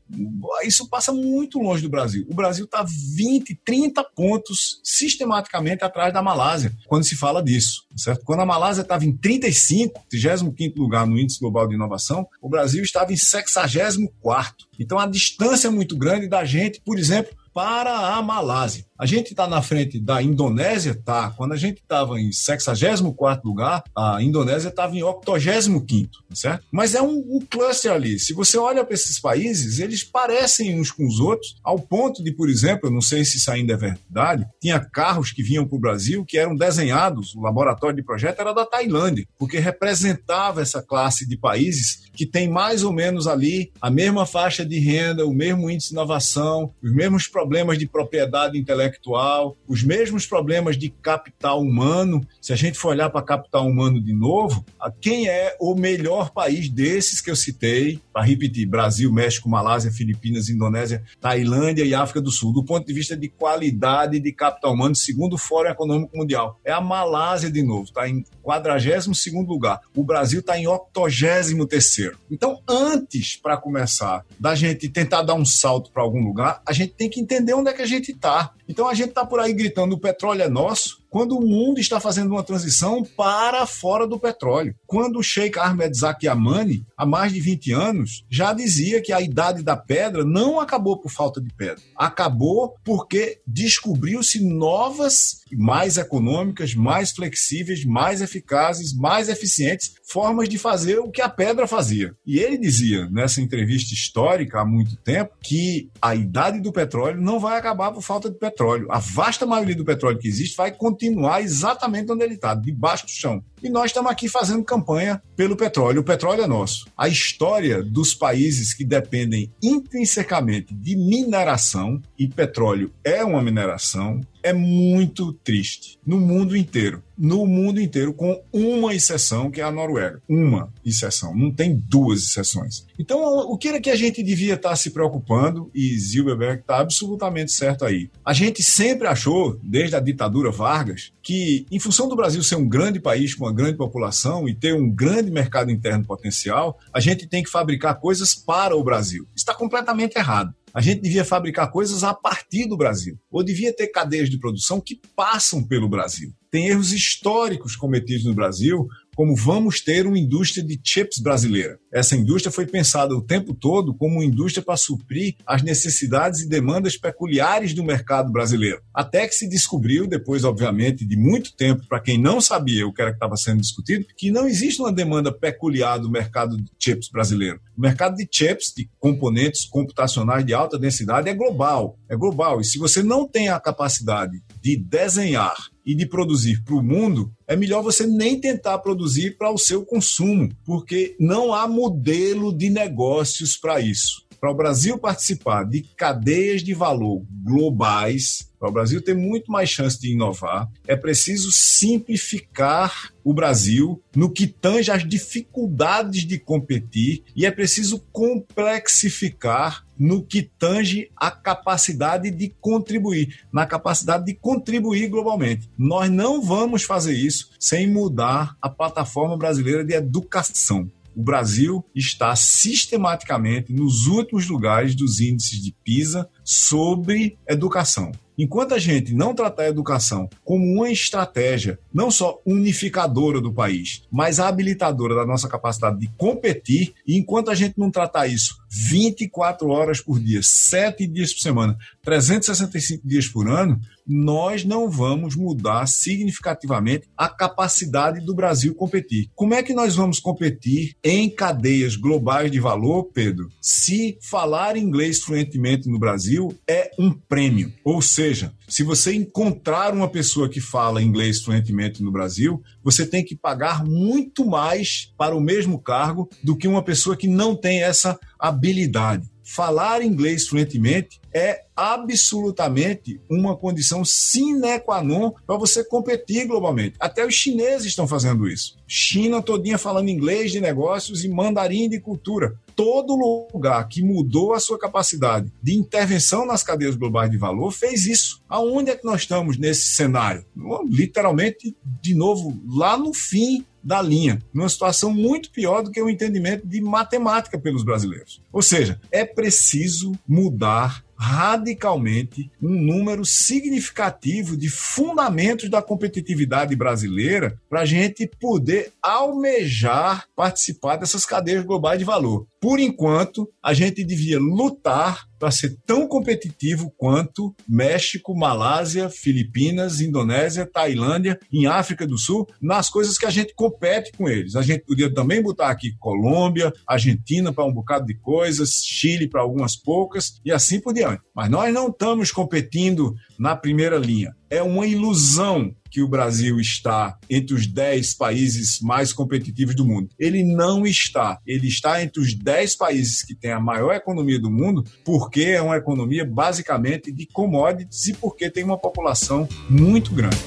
Isso passa muito longe do Brasil. O Brasil está 20, 30 pontos sistematicamente atrás da Malásia quando se fala disso, certo? Quando a Malásia estava em 35, 35 lugar no índice global de inovação, o Brasil estava em 64. Então a distância é muito grande da gente, por exemplo, para a Malásia. A gente está na frente da Indonésia, tá? Quando a gente estava em 64 lugar, a Indonésia estava em 85, tá certo? Mas é um, um cluster ali. Se você olha para esses países, eles parecem uns com os outros, ao ponto de, por exemplo, eu não sei se isso ainda é verdade, tinha carros que vinham para o Brasil que eram desenhados, o laboratório de projeto era da Tailândia, porque representava essa classe de países que tem mais ou menos ali a mesma faixa de renda, o mesmo índice de inovação, os mesmos problemas de propriedade intelectual intelectual, os mesmos problemas de capital humano. Se a gente for olhar para capital humano de novo, quem é o melhor país desses que eu citei, para repetir, Brasil, México, Malásia, Filipinas, Indonésia, Tailândia e África do Sul, do ponto de vista de qualidade de capital humano, segundo o Fórum Econômico Mundial. É a Malásia de novo, está em 42 lugar. O Brasil está em 83 Então, antes, para começar, da gente tentar dar um salto para algum lugar, a gente tem que entender onde é que a gente está. Então a gente está por aí gritando: o petróleo é nosso, quando o mundo está fazendo uma transição para fora do petróleo. Quando o Sheikh Ahmed Zaki Yamani, há mais de 20 anos, já dizia que a idade da pedra não acabou por falta de pedra, acabou porque descobriu-se novas, mais econômicas, mais flexíveis, mais eficazes, mais eficientes formas de fazer o que a pedra fazia. E ele dizia nessa entrevista histórica há muito tempo que a idade do petróleo não vai acabar por falta de petróleo. A vasta maioria do petróleo que existe vai continuar continuar exatamente onde ele está, debaixo do chão. E nós estamos aqui fazendo campanha pelo petróleo. O petróleo é nosso. A história dos países que dependem intrinsecamente de mineração, e petróleo é uma mineração, é muito triste no mundo inteiro. No mundo inteiro, com uma exceção, que é a Noruega. Uma exceção, não tem duas exceções. Então, o que era que a gente devia estar se preocupando? E Zilberberg está absolutamente certo aí. A gente sempre achou, desde a ditadura Vargas, que, em função do Brasil ser um grande país com uma grande população e ter um grande mercado interno potencial, a gente tem que fabricar coisas para o Brasil. Está completamente errado. A gente devia fabricar coisas a partir do Brasil, ou devia ter cadeias de produção que passam pelo Brasil. Tem erros históricos cometidos no Brasil, como vamos ter uma indústria de chips brasileira. Essa indústria foi pensada o tempo todo como uma indústria para suprir as necessidades e demandas peculiares do mercado brasileiro. Até que se descobriu, depois, obviamente, de muito tempo, para quem não sabia o que era que estava sendo discutido, que não existe uma demanda peculiar do mercado de chips brasileiro. O mercado de chips, de componentes computacionais de alta densidade, é global. É global. E se você não tem a capacidade de desenhar e de produzir para o mundo, é melhor você nem tentar produzir para o seu consumo, porque não há modelo de negócios para isso. Para o Brasil participar de cadeias de valor globais, para o Brasil ter muito mais chance de inovar, é preciso simplificar o Brasil no que tange as dificuldades de competir e é preciso complexificar no que tange a capacidade de contribuir, na capacidade de contribuir globalmente. Nós não vamos fazer isso sem mudar a plataforma brasileira de educação. O Brasil está sistematicamente nos últimos lugares dos índices de PISA sobre educação. Enquanto a gente não tratar a educação como uma estratégia, não só unificadora do país, mas habilitadora da nossa capacidade de competir, e enquanto a gente não tratar isso 24 horas por dia, 7 dias por semana, 365 dias por ano, nós não vamos mudar significativamente a capacidade do Brasil competir. Como é que nós vamos competir em cadeias globais de valor, Pedro, se falar inglês fluentemente no Brasil é um prêmio? Ou seja, se você encontrar uma pessoa que fala inglês fluentemente no Brasil, você tem que pagar muito mais para o mesmo cargo do que uma pessoa que não tem essa habilidade. Falar inglês fluentemente é absolutamente uma condição sine qua non para você competir globalmente. Até os chineses estão fazendo isso. China todinha falando inglês de negócios e mandarim de cultura. Todo lugar que mudou a sua capacidade de intervenção nas cadeias globais de valor fez isso. Aonde é que nós estamos nesse cenário? Literalmente, de novo, lá no fim da linha, numa situação muito pior do que o entendimento de matemática pelos brasileiros. Ou seja, é preciso mudar radicalmente um número significativo de fundamentos da competitividade brasileira para a gente poder almejar participar dessas cadeias globais de valor. Por enquanto, a gente devia lutar para ser tão competitivo quanto México, Malásia, Filipinas, Indonésia, Tailândia, em África do Sul, nas coisas que a gente compete com eles. A gente podia também botar aqui Colômbia, Argentina para um bocado de coisas, Chile para algumas poucas e assim por diante. Mas nós não estamos competindo na primeira linha. É uma ilusão que o Brasil está entre os 10 países mais competitivos do mundo. Ele não está. Ele está entre os 10 países que têm a maior economia do mundo, porque é uma economia basicamente de commodities e porque tem uma população muito grande.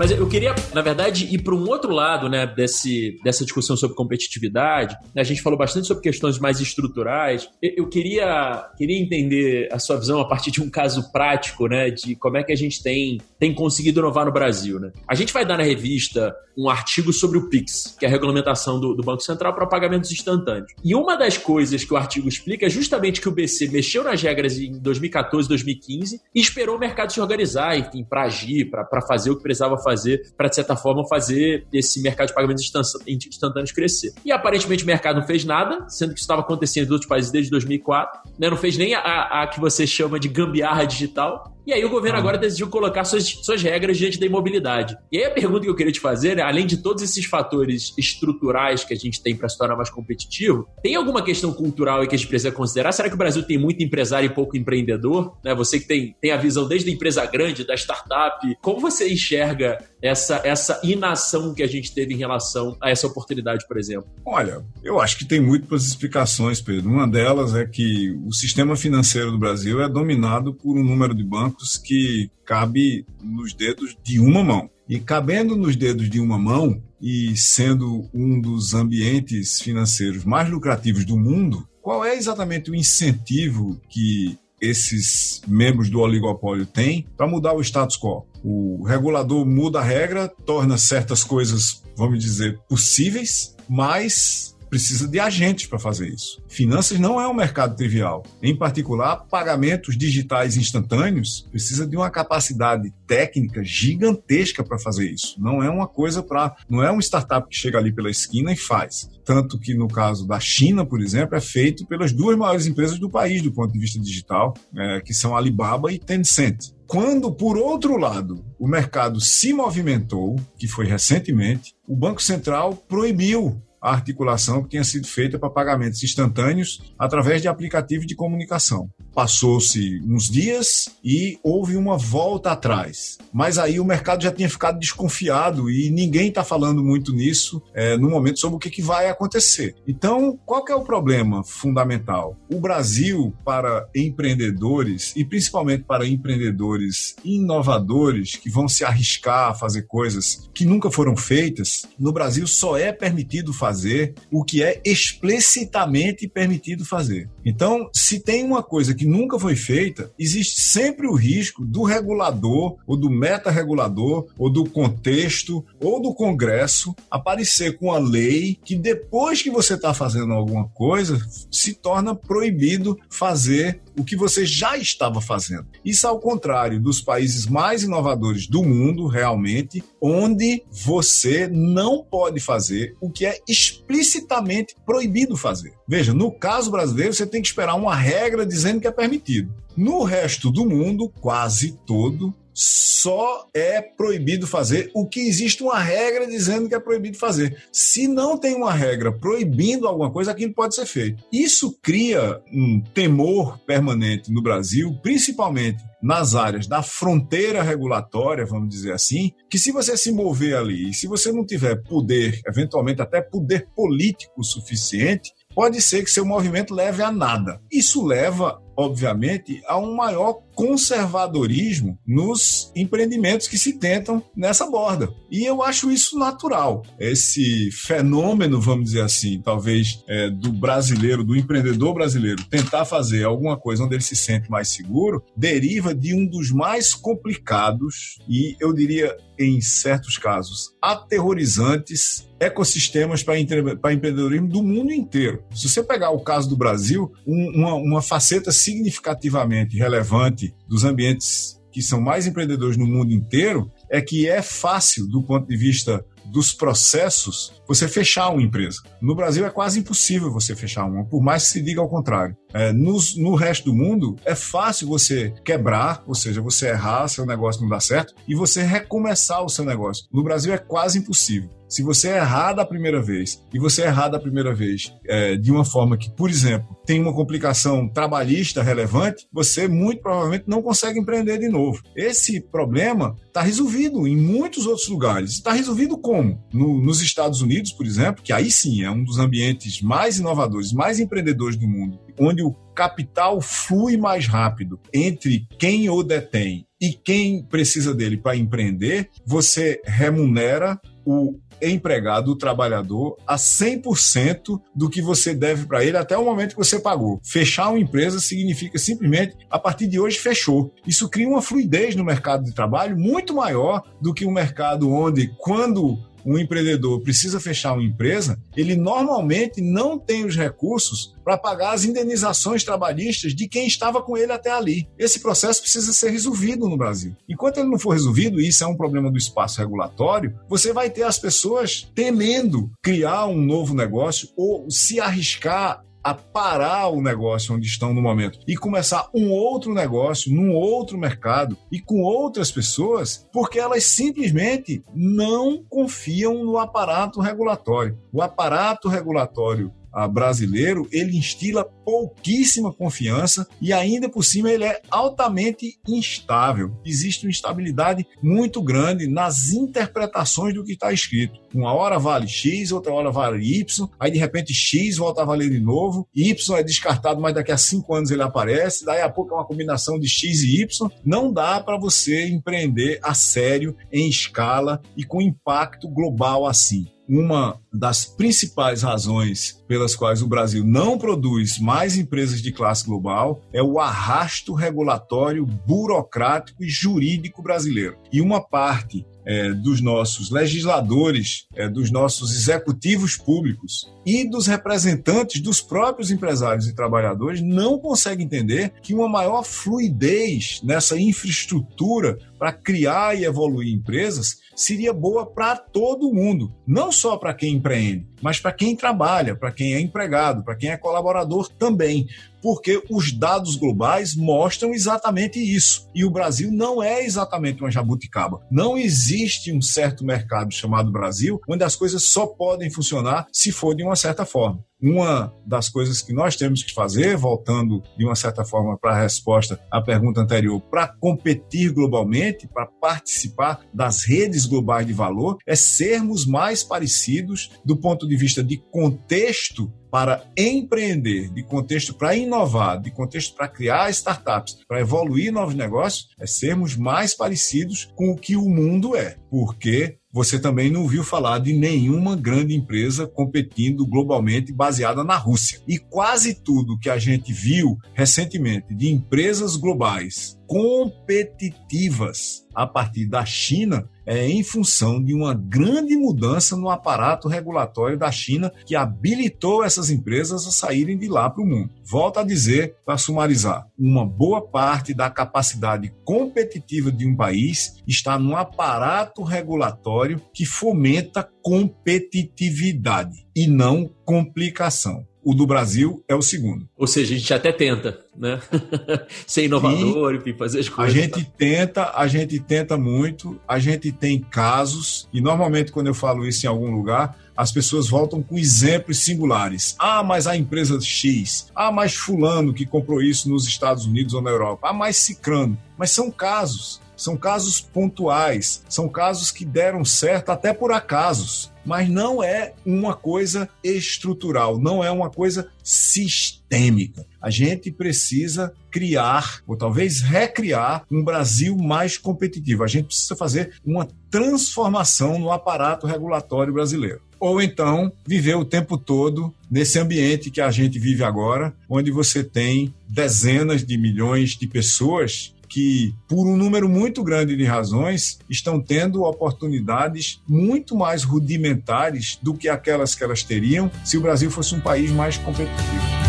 Mas eu queria, na verdade, ir para um outro lado, né, desse, dessa discussão sobre competitividade. A gente falou bastante sobre questões mais estruturais. Eu queria, queria entender a sua visão a partir de um caso prático, né, de como é que a gente tem, tem conseguido inovar no Brasil, né? A gente vai dar na revista um artigo sobre o Pix, que é a regulamentação do, do Banco Central para pagamentos instantâneos. E uma das coisas que o artigo explica é justamente que o BC mexeu nas regras em 2014, 2015 e esperou o mercado se organizar, enfim, para agir, para fazer o que precisava fazer fazer para, de certa forma, fazer esse mercado de pagamentos instantâneos crescer. E aparentemente o mercado não fez nada, sendo que isso estava acontecendo em outros países desde 2004, né? não fez nem a, a, que você chama de gambiarra digital. E aí o governo ah. agora decidiu colocar suas, suas regras diante da imobilidade. E aí a pergunta que eu queria te fazer é, além de todos esses fatores estruturais que a gente tem para se tornar mais competitivo, tem alguma questão cultural aí que a gente precisa considerar? Será que o Brasil tem muito empresário e pouco empreendedor? Né? Você que tem, tem a visão desde a empresa grande, da startup, como você enxerga essa, essa inação que a gente teve em relação a essa oportunidade, por exemplo? Olha, eu acho que tem múltiplas explicações, Pedro. Uma delas é que o sistema financeiro do Brasil é dominado por um número de bancos que cabe nos dedos de uma mão. E cabendo nos dedos de uma mão e sendo um dos ambientes financeiros mais lucrativos do mundo, qual é exatamente o incentivo que esses membros do oligopólio têm para mudar o status quo? O regulador muda a regra, torna certas coisas, vamos dizer, possíveis, mas precisa de agentes para fazer isso. Finanças não é um mercado trivial. Em particular, pagamentos digitais instantâneos precisa de uma capacidade técnica gigantesca para fazer isso. Não é uma coisa para, não é uma startup que chega ali pela esquina e faz. Tanto que no caso da China, por exemplo, é feito pelas duas maiores empresas do país do ponto de vista digital, é, que são Alibaba e Tencent. Quando, por outro lado, o mercado se movimentou, que foi recentemente, o Banco Central proibiu a articulação que tinha sido feita para pagamentos instantâneos através de aplicativos de comunicação. Passou-se uns dias e houve uma volta atrás. Mas aí o mercado já tinha ficado desconfiado e ninguém está falando muito nisso é, no momento sobre o que, que vai acontecer. Então, qual é o problema fundamental? O Brasil, para empreendedores, e principalmente para empreendedores inovadores que vão se arriscar a fazer coisas que nunca foram feitas, no Brasil só é permitido fazer o que é explicitamente permitido fazer. Então, se tem uma coisa que nunca foi feita, existe sempre o risco do regulador, ou do meta-regulador, ou do contexto, ou do Congresso aparecer com a lei que depois que você está fazendo alguma coisa, se torna proibido fazer o que você já estava fazendo. Isso ao contrário dos países mais inovadores do mundo, realmente, onde você não pode fazer o que é explicitamente proibido fazer. Veja, no caso brasileiro, você tem que esperar uma regra dizendo que é permitido. No resto do mundo, quase todo, só é proibido fazer o que existe uma regra dizendo que é proibido fazer. Se não tem uma regra proibindo alguma coisa, aquilo pode ser feito. Isso cria um temor permanente no Brasil, principalmente nas áreas da fronteira regulatória, vamos dizer assim, que se você se mover ali e se você não tiver poder, eventualmente até poder político suficiente, pode ser que seu movimento leve a nada. Isso leva, obviamente, a um maior conservadorismo nos empreendimentos que se tentam nessa borda. E eu acho isso natural. Esse fenômeno, vamos dizer assim, talvez é, do brasileiro, do empreendedor brasileiro, tentar fazer alguma coisa onde ele se sente mais seguro, deriva de um dos mais complicados e, eu diria, em certos casos, aterrorizantes ecossistemas para empreendedorismo do mundo inteiro. Se você pegar o caso do Brasil, um, uma, uma faceta significativamente relevante dos ambientes que são mais empreendedores no mundo inteiro é que é fácil, do ponto de vista dos processos, você fechar uma empresa. No Brasil é quase impossível você fechar uma, por mais que se diga ao contrário. É, no, no resto do mundo é fácil você quebrar, ou seja, você errar, seu negócio não dá certo, e você recomeçar o seu negócio. No Brasil é quase impossível. Se você errar da primeira vez, e você errar da primeira vez é, de uma forma que, por exemplo, tem uma complicação trabalhista relevante, você muito provavelmente não consegue empreender de novo. Esse problema está resolvido em muitos outros lugares. Está resolvido como? No, nos Estados Unidos, por exemplo, que aí sim é um dos ambientes mais inovadores, mais empreendedores do mundo, onde o capital flui mais rápido entre quem o detém e quem precisa dele para empreender, você remunera o empregado, o trabalhador, a 100% do que você deve para ele até o momento que você pagou. Fechar uma empresa significa simplesmente, a partir de hoje, fechou. Isso cria uma fluidez no mercado de trabalho muito maior do que um mercado onde, quando um empreendedor precisa fechar uma empresa, ele normalmente não tem os recursos para pagar as indenizações trabalhistas de quem estava com ele até ali. Esse processo precisa ser resolvido no Brasil. Enquanto ele não for resolvido, e isso é um problema do espaço regulatório, você vai ter as pessoas temendo criar um novo negócio ou se arriscar a parar o negócio onde estão no momento e começar um outro negócio num outro mercado e com outras pessoas, porque elas simplesmente não confiam no aparato regulatório. O aparato regulatório brasileiro, ele instila pouquíssima confiança e ainda por cima ele é altamente instável. Existe uma instabilidade muito grande nas interpretações do que está escrito. Uma hora vale X, outra hora vale Y, aí de repente X volta a valer de novo, Y é descartado, mas daqui a cinco anos ele aparece, daí a pouco é uma combinação de X e Y. Não dá para você empreender a sério, em escala e com impacto global assim uma das principais razões pelas quais o Brasil não produz mais empresas de classe global é o arrasto regulatório, burocrático e jurídico brasileiro. E uma parte é, dos nossos legisladores, é, dos nossos executivos públicos e dos representantes dos próprios empresários e trabalhadores não consegue entender que uma maior fluidez nessa infraestrutura para criar e evoluir empresas seria boa para todo mundo, não só para quem empreende, mas para quem trabalha, para quem é empregado, para quem é colaborador também porque os dados globais mostram exatamente isso. E o Brasil não é exatamente uma jabuticaba. Não existe um certo mercado chamado Brasil onde as coisas só podem funcionar se for de uma certa forma. Uma das coisas que nós temos que fazer, voltando de uma certa forma para a resposta à pergunta anterior, para competir globalmente, para participar das redes globais de valor, é sermos mais parecidos do ponto de vista de contexto para empreender, de contexto para inovar, de contexto para criar startups, para evoluir novos negócios, é sermos mais parecidos com o que o mundo é. Porque você também não ouviu falar de nenhuma grande empresa competindo globalmente baseada na Rússia. E quase tudo que a gente viu recentemente de empresas globais competitivas a partir da China é em função de uma grande mudança no aparato regulatório da China que habilitou essas empresas a saírem de lá para o mundo. Volto a dizer, para sumarizar, uma boa parte da capacidade competitiva de um país está no aparato regulatório que fomenta competitividade e não complicação. O do Brasil é o segundo. Ou seja, a gente até tenta, né? Ser inovador, enfim, fazer as coisas. A gente tenta, a gente tenta muito, a gente tem casos, e normalmente quando eu falo isso em algum lugar, as pessoas voltam com exemplos singulares. Ah, mas a empresa X. Ah, mas fulano que comprou isso nos Estados Unidos ou na Europa. Ah, mas cicrano. Mas são casos. São casos pontuais, são casos que deram certo até por acasos, mas não é uma coisa estrutural, não é uma coisa sistêmica. A gente precisa criar, ou talvez recriar, um Brasil mais competitivo. A gente precisa fazer uma transformação no aparato regulatório brasileiro ou então viver o tempo todo nesse ambiente que a gente vive agora, onde você tem dezenas de milhões de pessoas que, por um número muito grande de razões, estão tendo oportunidades muito mais rudimentares do que aquelas que elas teriam se o Brasil fosse um país mais competitivo.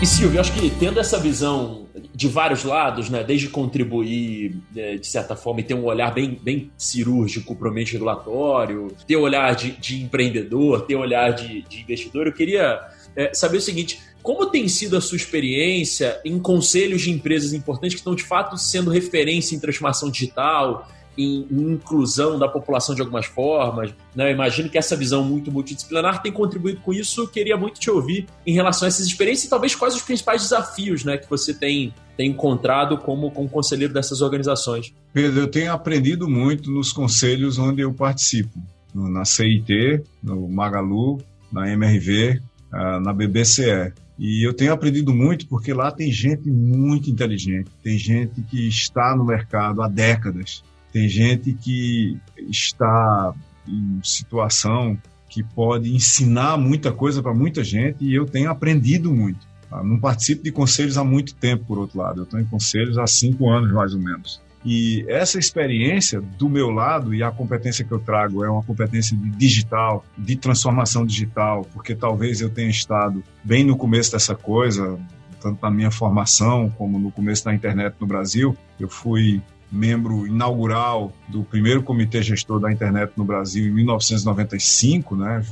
E Silvio, acho que tendo essa visão de vários lados, né, desde contribuir né, de certa forma e ter um olhar bem, bem cirúrgico para o ambiente regulatório, ter olhar de, de empreendedor, ter olhar de, de investidor, eu queria é, saber o seguinte: como tem sido a sua experiência em conselhos de empresas importantes que estão de fato sendo referência em transformação digital, em, inclusão da população de algumas formas? Né? Eu imagino que essa visão muito multidisciplinar tem contribuído com isso. Eu queria muito te ouvir em relação a essas experiências e talvez quais os principais desafios né, que você tem, tem encontrado como, como conselheiro dessas organizações. Pedro, eu tenho aprendido muito nos conselhos onde eu participo. Na CIT, no Magalu, na MRV, ah, na BBCE. E eu tenho aprendido muito porque lá tem gente muito inteligente, tem gente que está no mercado há décadas, tem gente que está em situação que pode ensinar muita coisa para muita gente e eu tenho aprendido muito. Tá? Não participo de conselhos há muito tempo, por outro lado. Eu estou em conselhos há cinco anos, mais ou menos. E essa experiência do meu lado e a competência que eu trago é uma competência de digital, de transformação digital, porque talvez eu tenha estado bem no começo dessa coisa, tanto na minha formação como no começo da internet no Brasil. Eu fui membro inaugural do primeiro comitê gestor da internet no Brasil em 1995, né?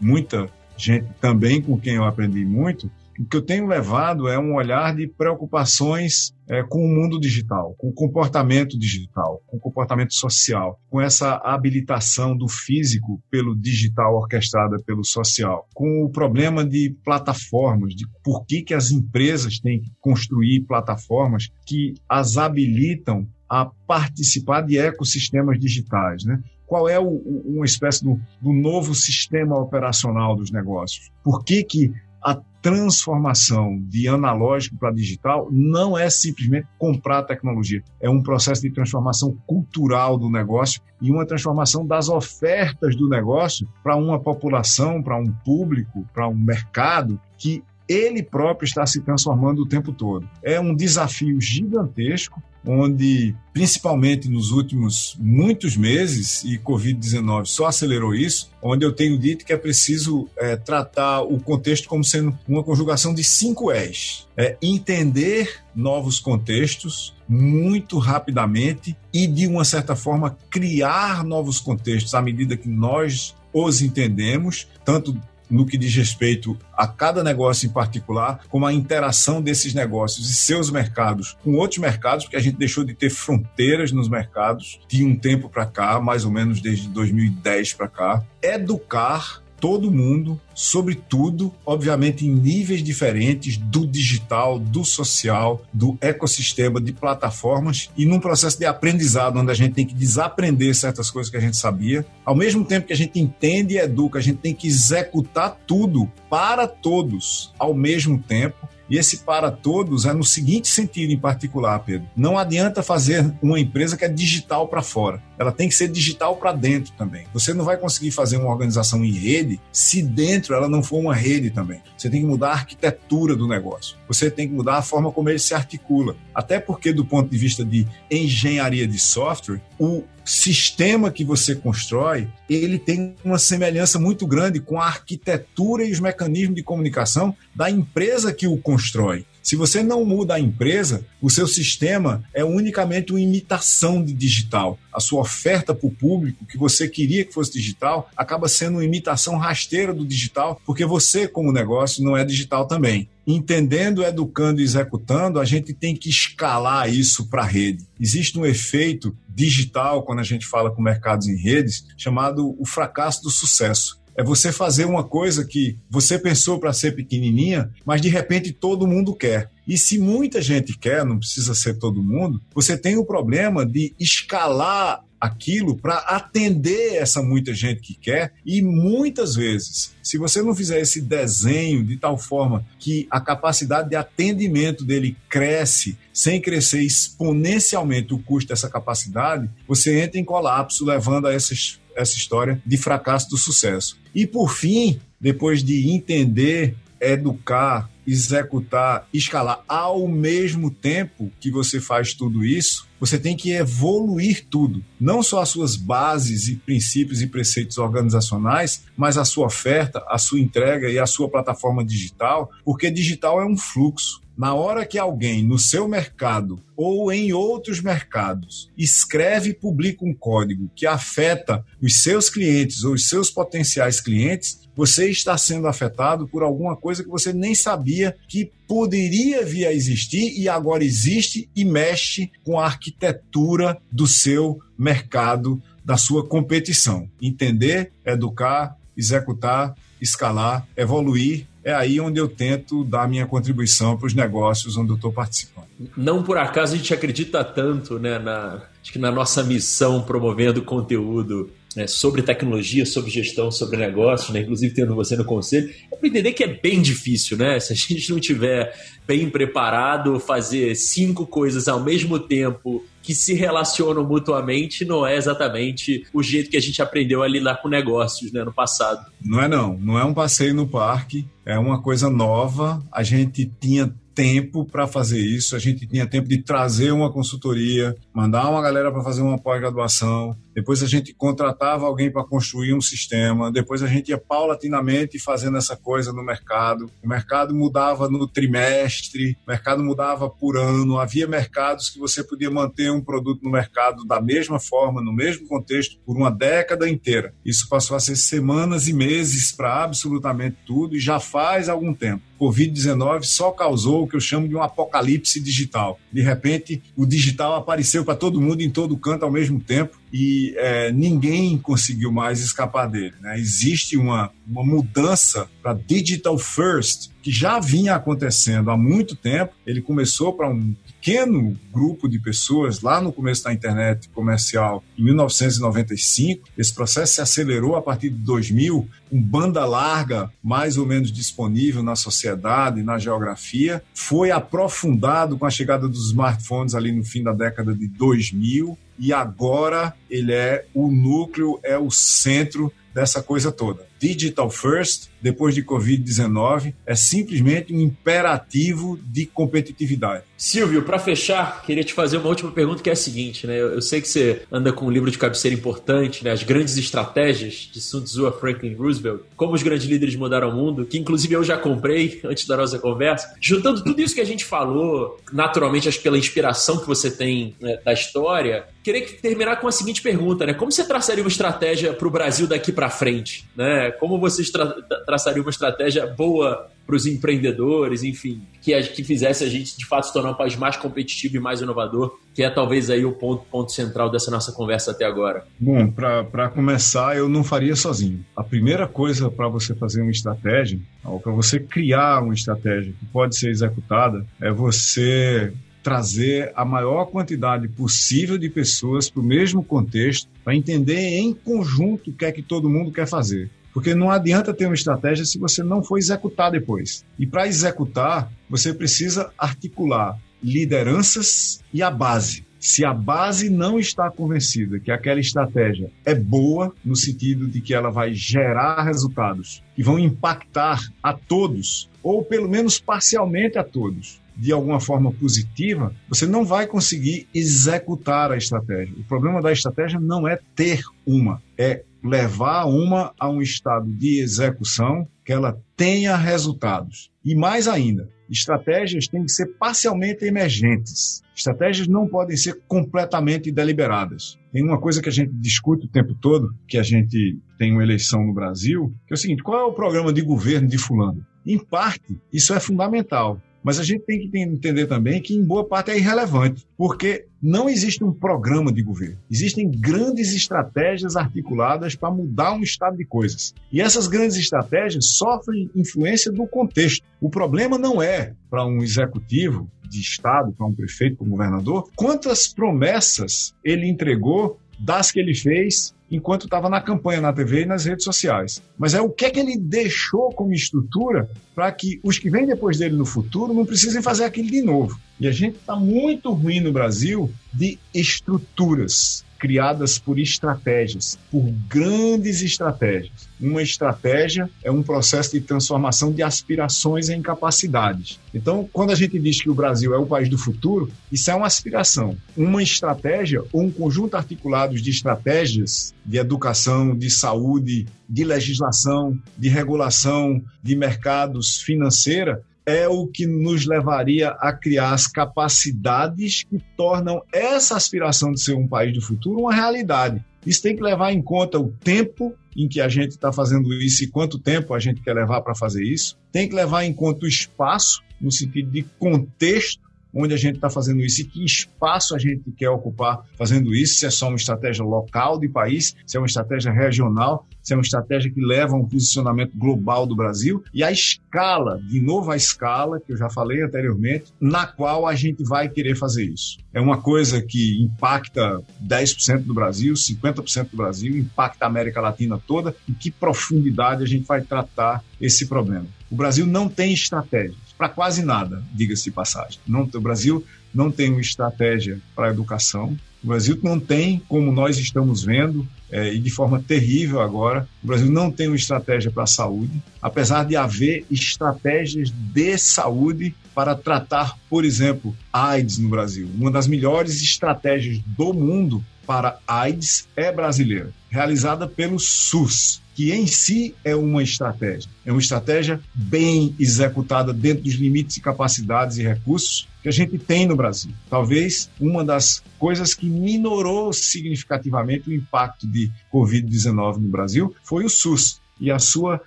Muita gente também com quem eu aprendi muito o que eu tenho levado é um olhar de preocupações é, com o mundo digital, com o comportamento digital, com o comportamento social, com essa habilitação do físico pelo digital orquestrada pelo social, com o problema de plataformas, de por que, que as empresas têm que construir plataformas que as habilitam a participar de ecossistemas digitais, né? qual é o, uma espécie do, do, novo sistema operacional dos negócios. Por que, que a transformação de analógico para digital não é simplesmente comprar tecnologia, é um processo de transformação cultural do negócio e uma transformação das ofertas do negócio para uma população, para um público, para um mercado que ele próprio está se transformando o tempo todo. É um desafio gigantesco onde, principalmente nos últimos muitos meses, e Covid-19 só acelerou isso, onde eu tenho dito que é preciso é, tratar o contexto como sendo uma conjugação de cinco és. É entender novos contextos muito rapidamente e, de uma certa forma, criar novos contextos à medida que nós os entendemos, tanto no que diz respeito a cada negócio em particular, como a interação desses negócios e seus mercados com outros mercados, porque a gente deixou de ter fronteiras nos mercados de um tempo para cá, mais ou menos desde 2010 para cá. Educar todo mundo, sobretudo, obviamente, em níveis diferentes do digital, do social, do ecossistema, de plataformas e num processo de aprendizado onde a gente tem que desaprender certas coisas que a gente sabia. Ao mesmo tempo que a gente entende e educa, a gente tem que executar tudo para todos ao mesmo tempo e esse para todos é no seguinte sentido em particular, Pedro. Não adianta fazer uma empresa que é digital para fora. Ela tem que ser digital para dentro também. Você não vai conseguir fazer uma organização em rede se dentro ela não for uma rede também. Você tem que mudar a arquitetura do negócio. Você tem que mudar a forma como ele se articula. Até porque, do ponto de vista de engenharia de software, o sistema que você constrói, ele tem uma semelhança muito grande com a arquitetura e os mecanismos de comunicação da empresa que o constrói. Se você não muda a empresa, o seu sistema é unicamente uma imitação de digital. A sua oferta para o público, que você queria que fosse digital, acaba sendo uma imitação rasteira do digital, porque você, como negócio, não é digital também. Entendendo, educando e executando, a gente tem que escalar isso para a rede. Existe um efeito digital, quando a gente fala com mercados em redes, chamado o fracasso do sucesso. É você fazer uma coisa que você pensou para ser pequenininha, mas de repente todo mundo quer. E se muita gente quer, não precisa ser todo mundo, você tem o problema de escalar aquilo para atender essa muita gente que quer e muitas vezes, se você não fizer esse desenho de tal forma que a capacidade de atendimento dele cresce sem crescer exponencialmente o custo dessa capacidade, você entra em colapso levando a essas essa história de fracasso do sucesso. E por fim, depois de entender, educar, executar, escalar ao mesmo tempo que você faz tudo isso, você tem que evoluir tudo. Não só as suas bases e princípios e preceitos organizacionais, mas a sua oferta, a sua entrega e a sua plataforma digital, porque digital é um fluxo. Na hora que alguém no seu mercado ou em outros mercados escreve e publica um código que afeta os seus clientes ou os seus potenciais clientes, você está sendo afetado por alguma coisa que você nem sabia que poderia vir a existir e agora existe e mexe com a arquitetura do seu mercado, da sua competição. Entender, educar, executar, escalar, evoluir é aí onde eu tento dar minha contribuição para os negócios onde eu estou participando. Não por acaso a gente acredita tanto né, na, acho que na nossa missão promovendo conteúdo né, sobre tecnologia, sobre gestão, sobre negócios, né, inclusive tendo você no conselho, é para entender que é bem difícil, né? Se a gente não tiver bem preparado, fazer cinco coisas ao mesmo tempo que se relacionam mutuamente não é exatamente o jeito que a gente aprendeu a lidar com negócios né, no passado. Não é não, não é um passeio no parque, é uma coisa nova. A gente tinha tempo para fazer isso, a gente tinha tempo de trazer uma consultoria, mandar uma galera para fazer uma pós-graduação, depois a gente contratava alguém para construir um sistema, depois a gente ia paulatinamente fazendo essa coisa no mercado. O mercado mudava no trimestre, o mercado mudava por ano, havia mercados que você podia manter um produto no mercado da mesma forma, no mesmo contexto, por uma década inteira. Isso passou a ser semanas e meses para absolutamente tudo e já faz algum tempo. Covid-19 só causou o que eu chamo de um apocalipse digital. De repente, o digital apareceu para todo mundo em todo canto ao mesmo tempo e é, ninguém conseguiu mais escapar dele. Né? Existe uma, uma mudança para digital first que já vinha acontecendo há muito tempo. Ele começou para um pequeno grupo de pessoas lá no começo da internet comercial em 1995. Esse processo se acelerou a partir de 2000, com banda larga mais ou menos disponível na sociedade, na geografia. Foi aprofundado com a chegada dos smartphones ali no fim da década de 2000 e agora ele é o núcleo, é o centro dessa coisa toda. Digital First, depois de Covid-19, é simplesmente um imperativo de competitividade. Silvio, para fechar, queria te fazer uma última pergunta que é a seguinte, né? Eu sei que você anda com um livro de cabeceira importante, né? As grandes estratégias de Sun Tzu a Franklin Roosevelt, como os grandes líderes mudaram o mundo, que inclusive eu já comprei antes da nossa conversa. Juntando tudo isso que a gente falou, naturalmente acho pela inspiração que você tem né, da história, queria terminar com a seguinte pergunta, né? Como você traçaria uma estratégia para o Brasil daqui para frente, né? Como você tra traçaria uma estratégia boa para os empreendedores, enfim, que, que fizesse a gente de fato se tornar um país mais competitivo e mais inovador, que é talvez aí o ponto, ponto central dessa nossa conversa até agora? Bom, para começar, eu não faria sozinho. A primeira coisa para você fazer uma estratégia, ou para você criar uma estratégia que pode ser executada, é você trazer a maior quantidade possível de pessoas para o mesmo contexto, para entender em conjunto o que é que todo mundo quer fazer. Porque não adianta ter uma estratégia se você não for executar depois. E para executar, você precisa articular lideranças e a base. Se a base não está convencida que aquela estratégia é boa, no sentido de que ela vai gerar resultados que vão impactar a todos, ou pelo menos parcialmente a todos, de alguma forma positiva, você não vai conseguir executar a estratégia. O problema da estratégia não é ter uma, é levar uma a um estado de execução que ela tenha resultados. E mais ainda, estratégias têm que ser parcialmente emergentes. Estratégias não podem ser completamente deliberadas. Tem uma coisa que a gente discute o tempo todo, que a gente tem uma eleição no Brasil, que é o seguinte: qual é o programa de governo de Fulano? Em parte, isso é fundamental. Mas a gente tem que entender também que, em boa parte, é irrelevante, porque não existe um programa de governo. Existem grandes estratégias articuladas para mudar um estado de coisas. E essas grandes estratégias sofrem influência do contexto. O problema não é para um executivo de Estado, para um prefeito, para um governador, quantas promessas ele entregou das que ele fez enquanto estava na campanha na TV e nas redes sociais. Mas é o que é que ele deixou como estrutura para que os que vêm depois dele no futuro não precisem fazer aquilo de novo. E a gente está muito ruim no Brasil de estruturas criadas por estratégias, por grandes estratégias. Uma estratégia é um processo de transformação de aspirações em capacidades. Então, quando a gente diz que o Brasil é o país do futuro, isso é uma aspiração. Uma estratégia ou um conjunto articulado de estratégias de educação, de saúde, de legislação, de regulação, de mercados financeira é o que nos levaria a criar as capacidades que tornam essa aspiração de ser um país do futuro uma realidade. Isso tem que levar em conta o tempo em que a gente está fazendo isso e quanto tempo a gente quer levar para fazer isso. Tem que levar em conta o espaço, no sentido de contexto onde a gente está fazendo isso e que espaço a gente quer ocupar fazendo isso, se é só uma estratégia local de país, se é uma estratégia regional, se é uma estratégia que leva a um posicionamento global do Brasil e a escala, de novo a escala, que eu já falei anteriormente, na qual a gente vai querer fazer isso. É uma coisa que impacta 10% do Brasil, 50% do Brasil, impacta a América Latina toda, em que profundidade a gente vai tratar esse problema. O Brasil não tem estratégia para quase nada, diga-se de passagem. Não, o Brasil não tem uma estratégia para a educação. O Brasil não tem, como nós estamos vendo, é, e de forma terrível agora, o Brasil não tem uma estratégia para a saúde, apesar de haver estratégias de saúde para tratar, por exemplo, AIDS no Brasil. Uma das melhores estratégias do mundo para AIDS é brasileira, realizada pelo SUS que em si é uma estratégia. É uma estratégia bem executada dentro dos limites e capacidades e recursos que a gente tem no Brasil. Talvez uma das coisas que minorou significativamente o impacto de Covid-19 no Brasil foi o SUS e a sua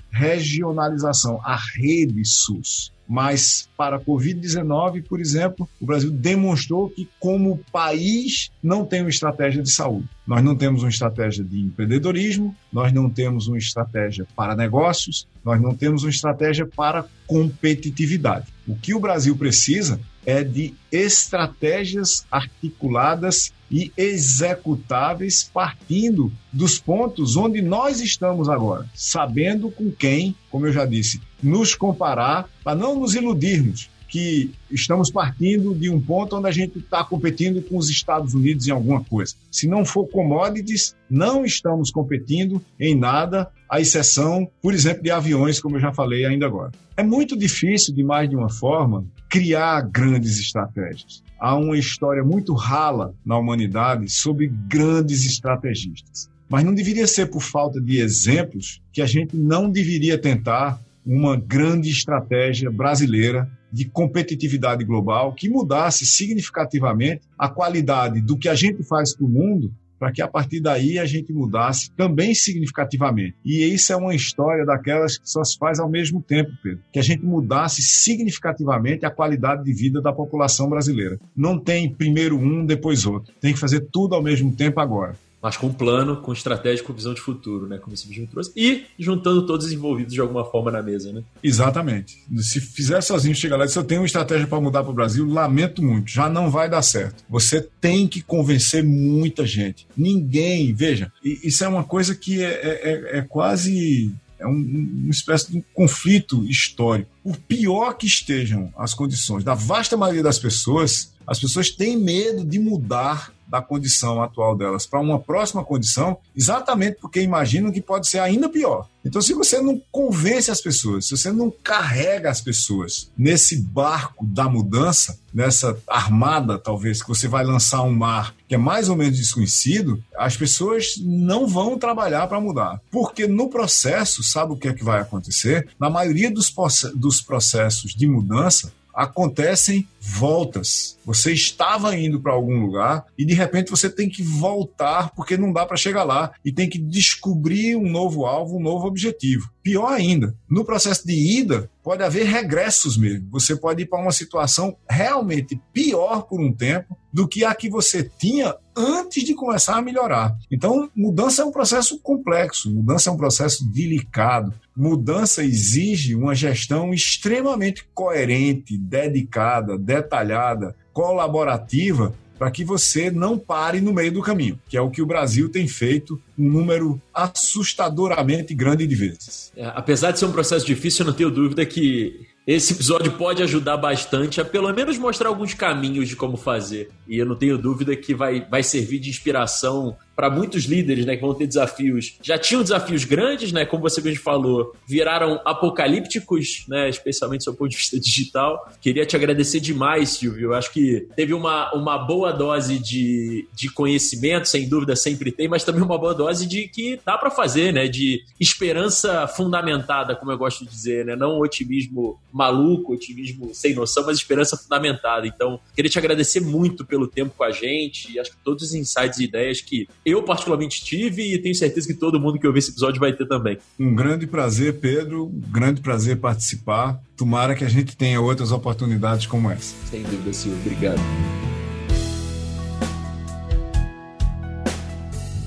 regionalização, a rede SUS. Mas para a Covid-19, por exemplo, o Brasil demonstrou que, como país, não tem uma estratégia de saúde. Nós não temos uma estratégia de empreendedorismo, nós não temos uma estratégia para negócios, nós não temos uma estratégia para competitividade. O que o Brasil precisa é de estratégias articuladas e executáveis partindo dos pontos onde nós estamos agora, sabendo com quem, como eu já disse, nos comparar, para não nos iludirmos que estamos partindo de um ponto onde a gente está competindo com os Estados Unidos em alguma coisa. Se não for commodities, não estamos competindo em nada, à exceção, por exemplo, de aviões, como eu já falei ainda agora. É muito difícil, de mais de uma forma, criar grandes estratégias. Há uma história muito rala na humanidade sobre grandes estrategistas. Mas não deveria ser por falta de exemplos que a gente não deveria tentar uma grande estratégia brasileira de competitividade global que mudasse significativamente a qualidade do que a gente faz para o mundo para que a partir daí a gente mudasse também significativamente. E isso é uma história daquelas que só se faz ao mesmo tempo, Pedro. Que a gente mudasse significativamente a qualidade de vida da população brasileira. Não tem primeiro um, depois outro. Tem que fazer tudo ao mesmo tempo agora mas com um plano, com estratégia, com visão de futuro, né? Como esse vídeo trouxe. E juntando todos os envolvidos de alguma forma na mesa, né? Exatamente. Se fizer sozinho, chegar lá e eu tenho uma estratégia para mudar para o Brasil, lamento muito, já não vai dar certo. Você tem que convencer muita gente. Ninguém, veja, isso é uma coisa que é, é, é, é quase é um, uma espécie de um conflito histórico. Por pior que estejam as condições da vasta maioria das pessoas, as pessoas têm medo de mudar da condição atual delas para uma próxima condição, exatamente porque imaginam que pode ser ainda pior. Então, se você não convence as pessoas, se você não carrega as pessoas nesse barco da mudança, nessa armada, talvez, que você vai lançar um mar que é mais ou menos desconhecido, as pessoas não vão trabalhar para mudar. Porque no processo, sabe o que é que vai acontecer? Na maioria dos, dos processos de mudança, acontecem voltas. Você estava indo para algum lugar e de repente você tem que voltar porque não dá para chegar lá e tem que descobrir um novo alvo, um novo objetivo. Pior ainda, no processo de ida pode haver regressos mesmo. Você pode ir para uma situação realmente pior por um tempo do que a que você tinha antes de começar a melhorar. Então, mudança é um processo complexo, mudança é um processo delicado. Mudança exige uma gestão extremamente coerente, dedicada, detalhada, colaborativa, para que você não pare no meio do caminho, que é o que o Brasil tem feito um número assustadoramente grande de vezes. É, apesar de ser um processo difícil, eu não tenho dúvida que esse episódio pode ajudar bastante a pelo menos mostrar alguns caminhos de como fazer. E eu não tenho dúvida que vai, vai servir de inspiração para muitos líderes, né, que vão ter desafios. Já tinham desafios grandes, né, como você mesmo falou, viraram apocalípticos, né, especialmente do ponto de vista digital. Queria te agradecer demais, Silvio. Acho que teve uma, uma boa dose de, de conhecimento, sem dúvida sempre tem, mas também uma boa dose de que dá para fazer, né, de esperança fundamentada, como eu gosto de dizer, né, não otimismo maluco, otimismo sem noção, mas esperança fundamentada. Então, queria te agradecer muito pelo tempo com a gente e acho que todos os insights e ideias que eu particularmente tive e tenho certeza que todo mundo que ouvir esse episódio vai ter também. Um grande prazer, Pedro. Um grande prazer participar. Tomara que a gente tenha outras oportunidades como essa. Sem dúvida, Silvio. Obrigado.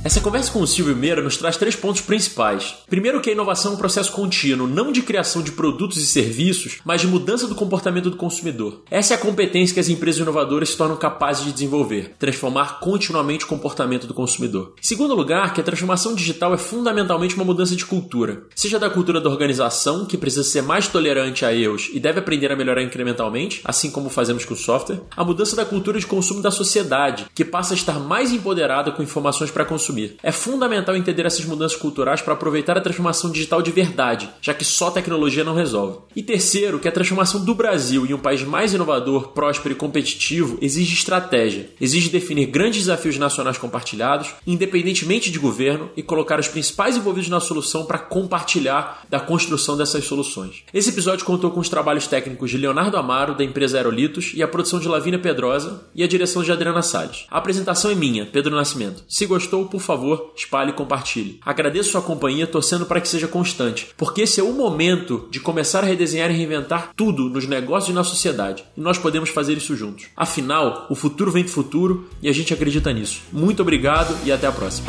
Essa conversa com o Silvio Meira nos traz três pontos principais. Primeiro que a inovação é um processo contínuo, não de criação de produtos e serviços, mas de mudança do comportamento do consumidor. Essa é a competência que as empresas inovadoras se tornam capazes de desenvolver, transformar continuamente o comportamento do consumidor. Segundo lugar, que a transformação digital é fundamentalmente uma mudança de cultura, seja da cultura da organização, que precisa ser mais tolerante a erros e deve aprender a melhorar incrementalmente, assim como fazemos com o software, a mudança da cultura de consumo da sociedade, que passa a estar mais empoderada com informações para consumir É fundamental entender essas mudanças culturais para aproveitar a transformação digital de verdade, já que só tecnologia não resolve. E terceiro, que a transformação do Brasil em um país mais inovador, próspero e competitivo exige estratégia, exige definir grandes desafios nacionais compartilhados, independentemente de governo, e colocar os principais envolvidos na solução para compartilhar da construção dessas soluções. Esse episódio contou com os trabalhos técnicos de Leonardo Amaro, da empresa Aerolitos, e a produção de Lavínia Pedrosa e a direção de Adriana Salles. A apresentação é minha, Pedro Nascimento. Se gostou, por favor, espalhe e compartilhe. Agradeço sua companhia, torcendo para que seja constante, porque esse é o momento de começar a redesenhar e reinventar tudo nos negócios e na sociedade. E nós podemos fazer isso juntos. Afinal, o futuro vem do futuro e a gente acredita nisso. Muito obrigado e até a próxima.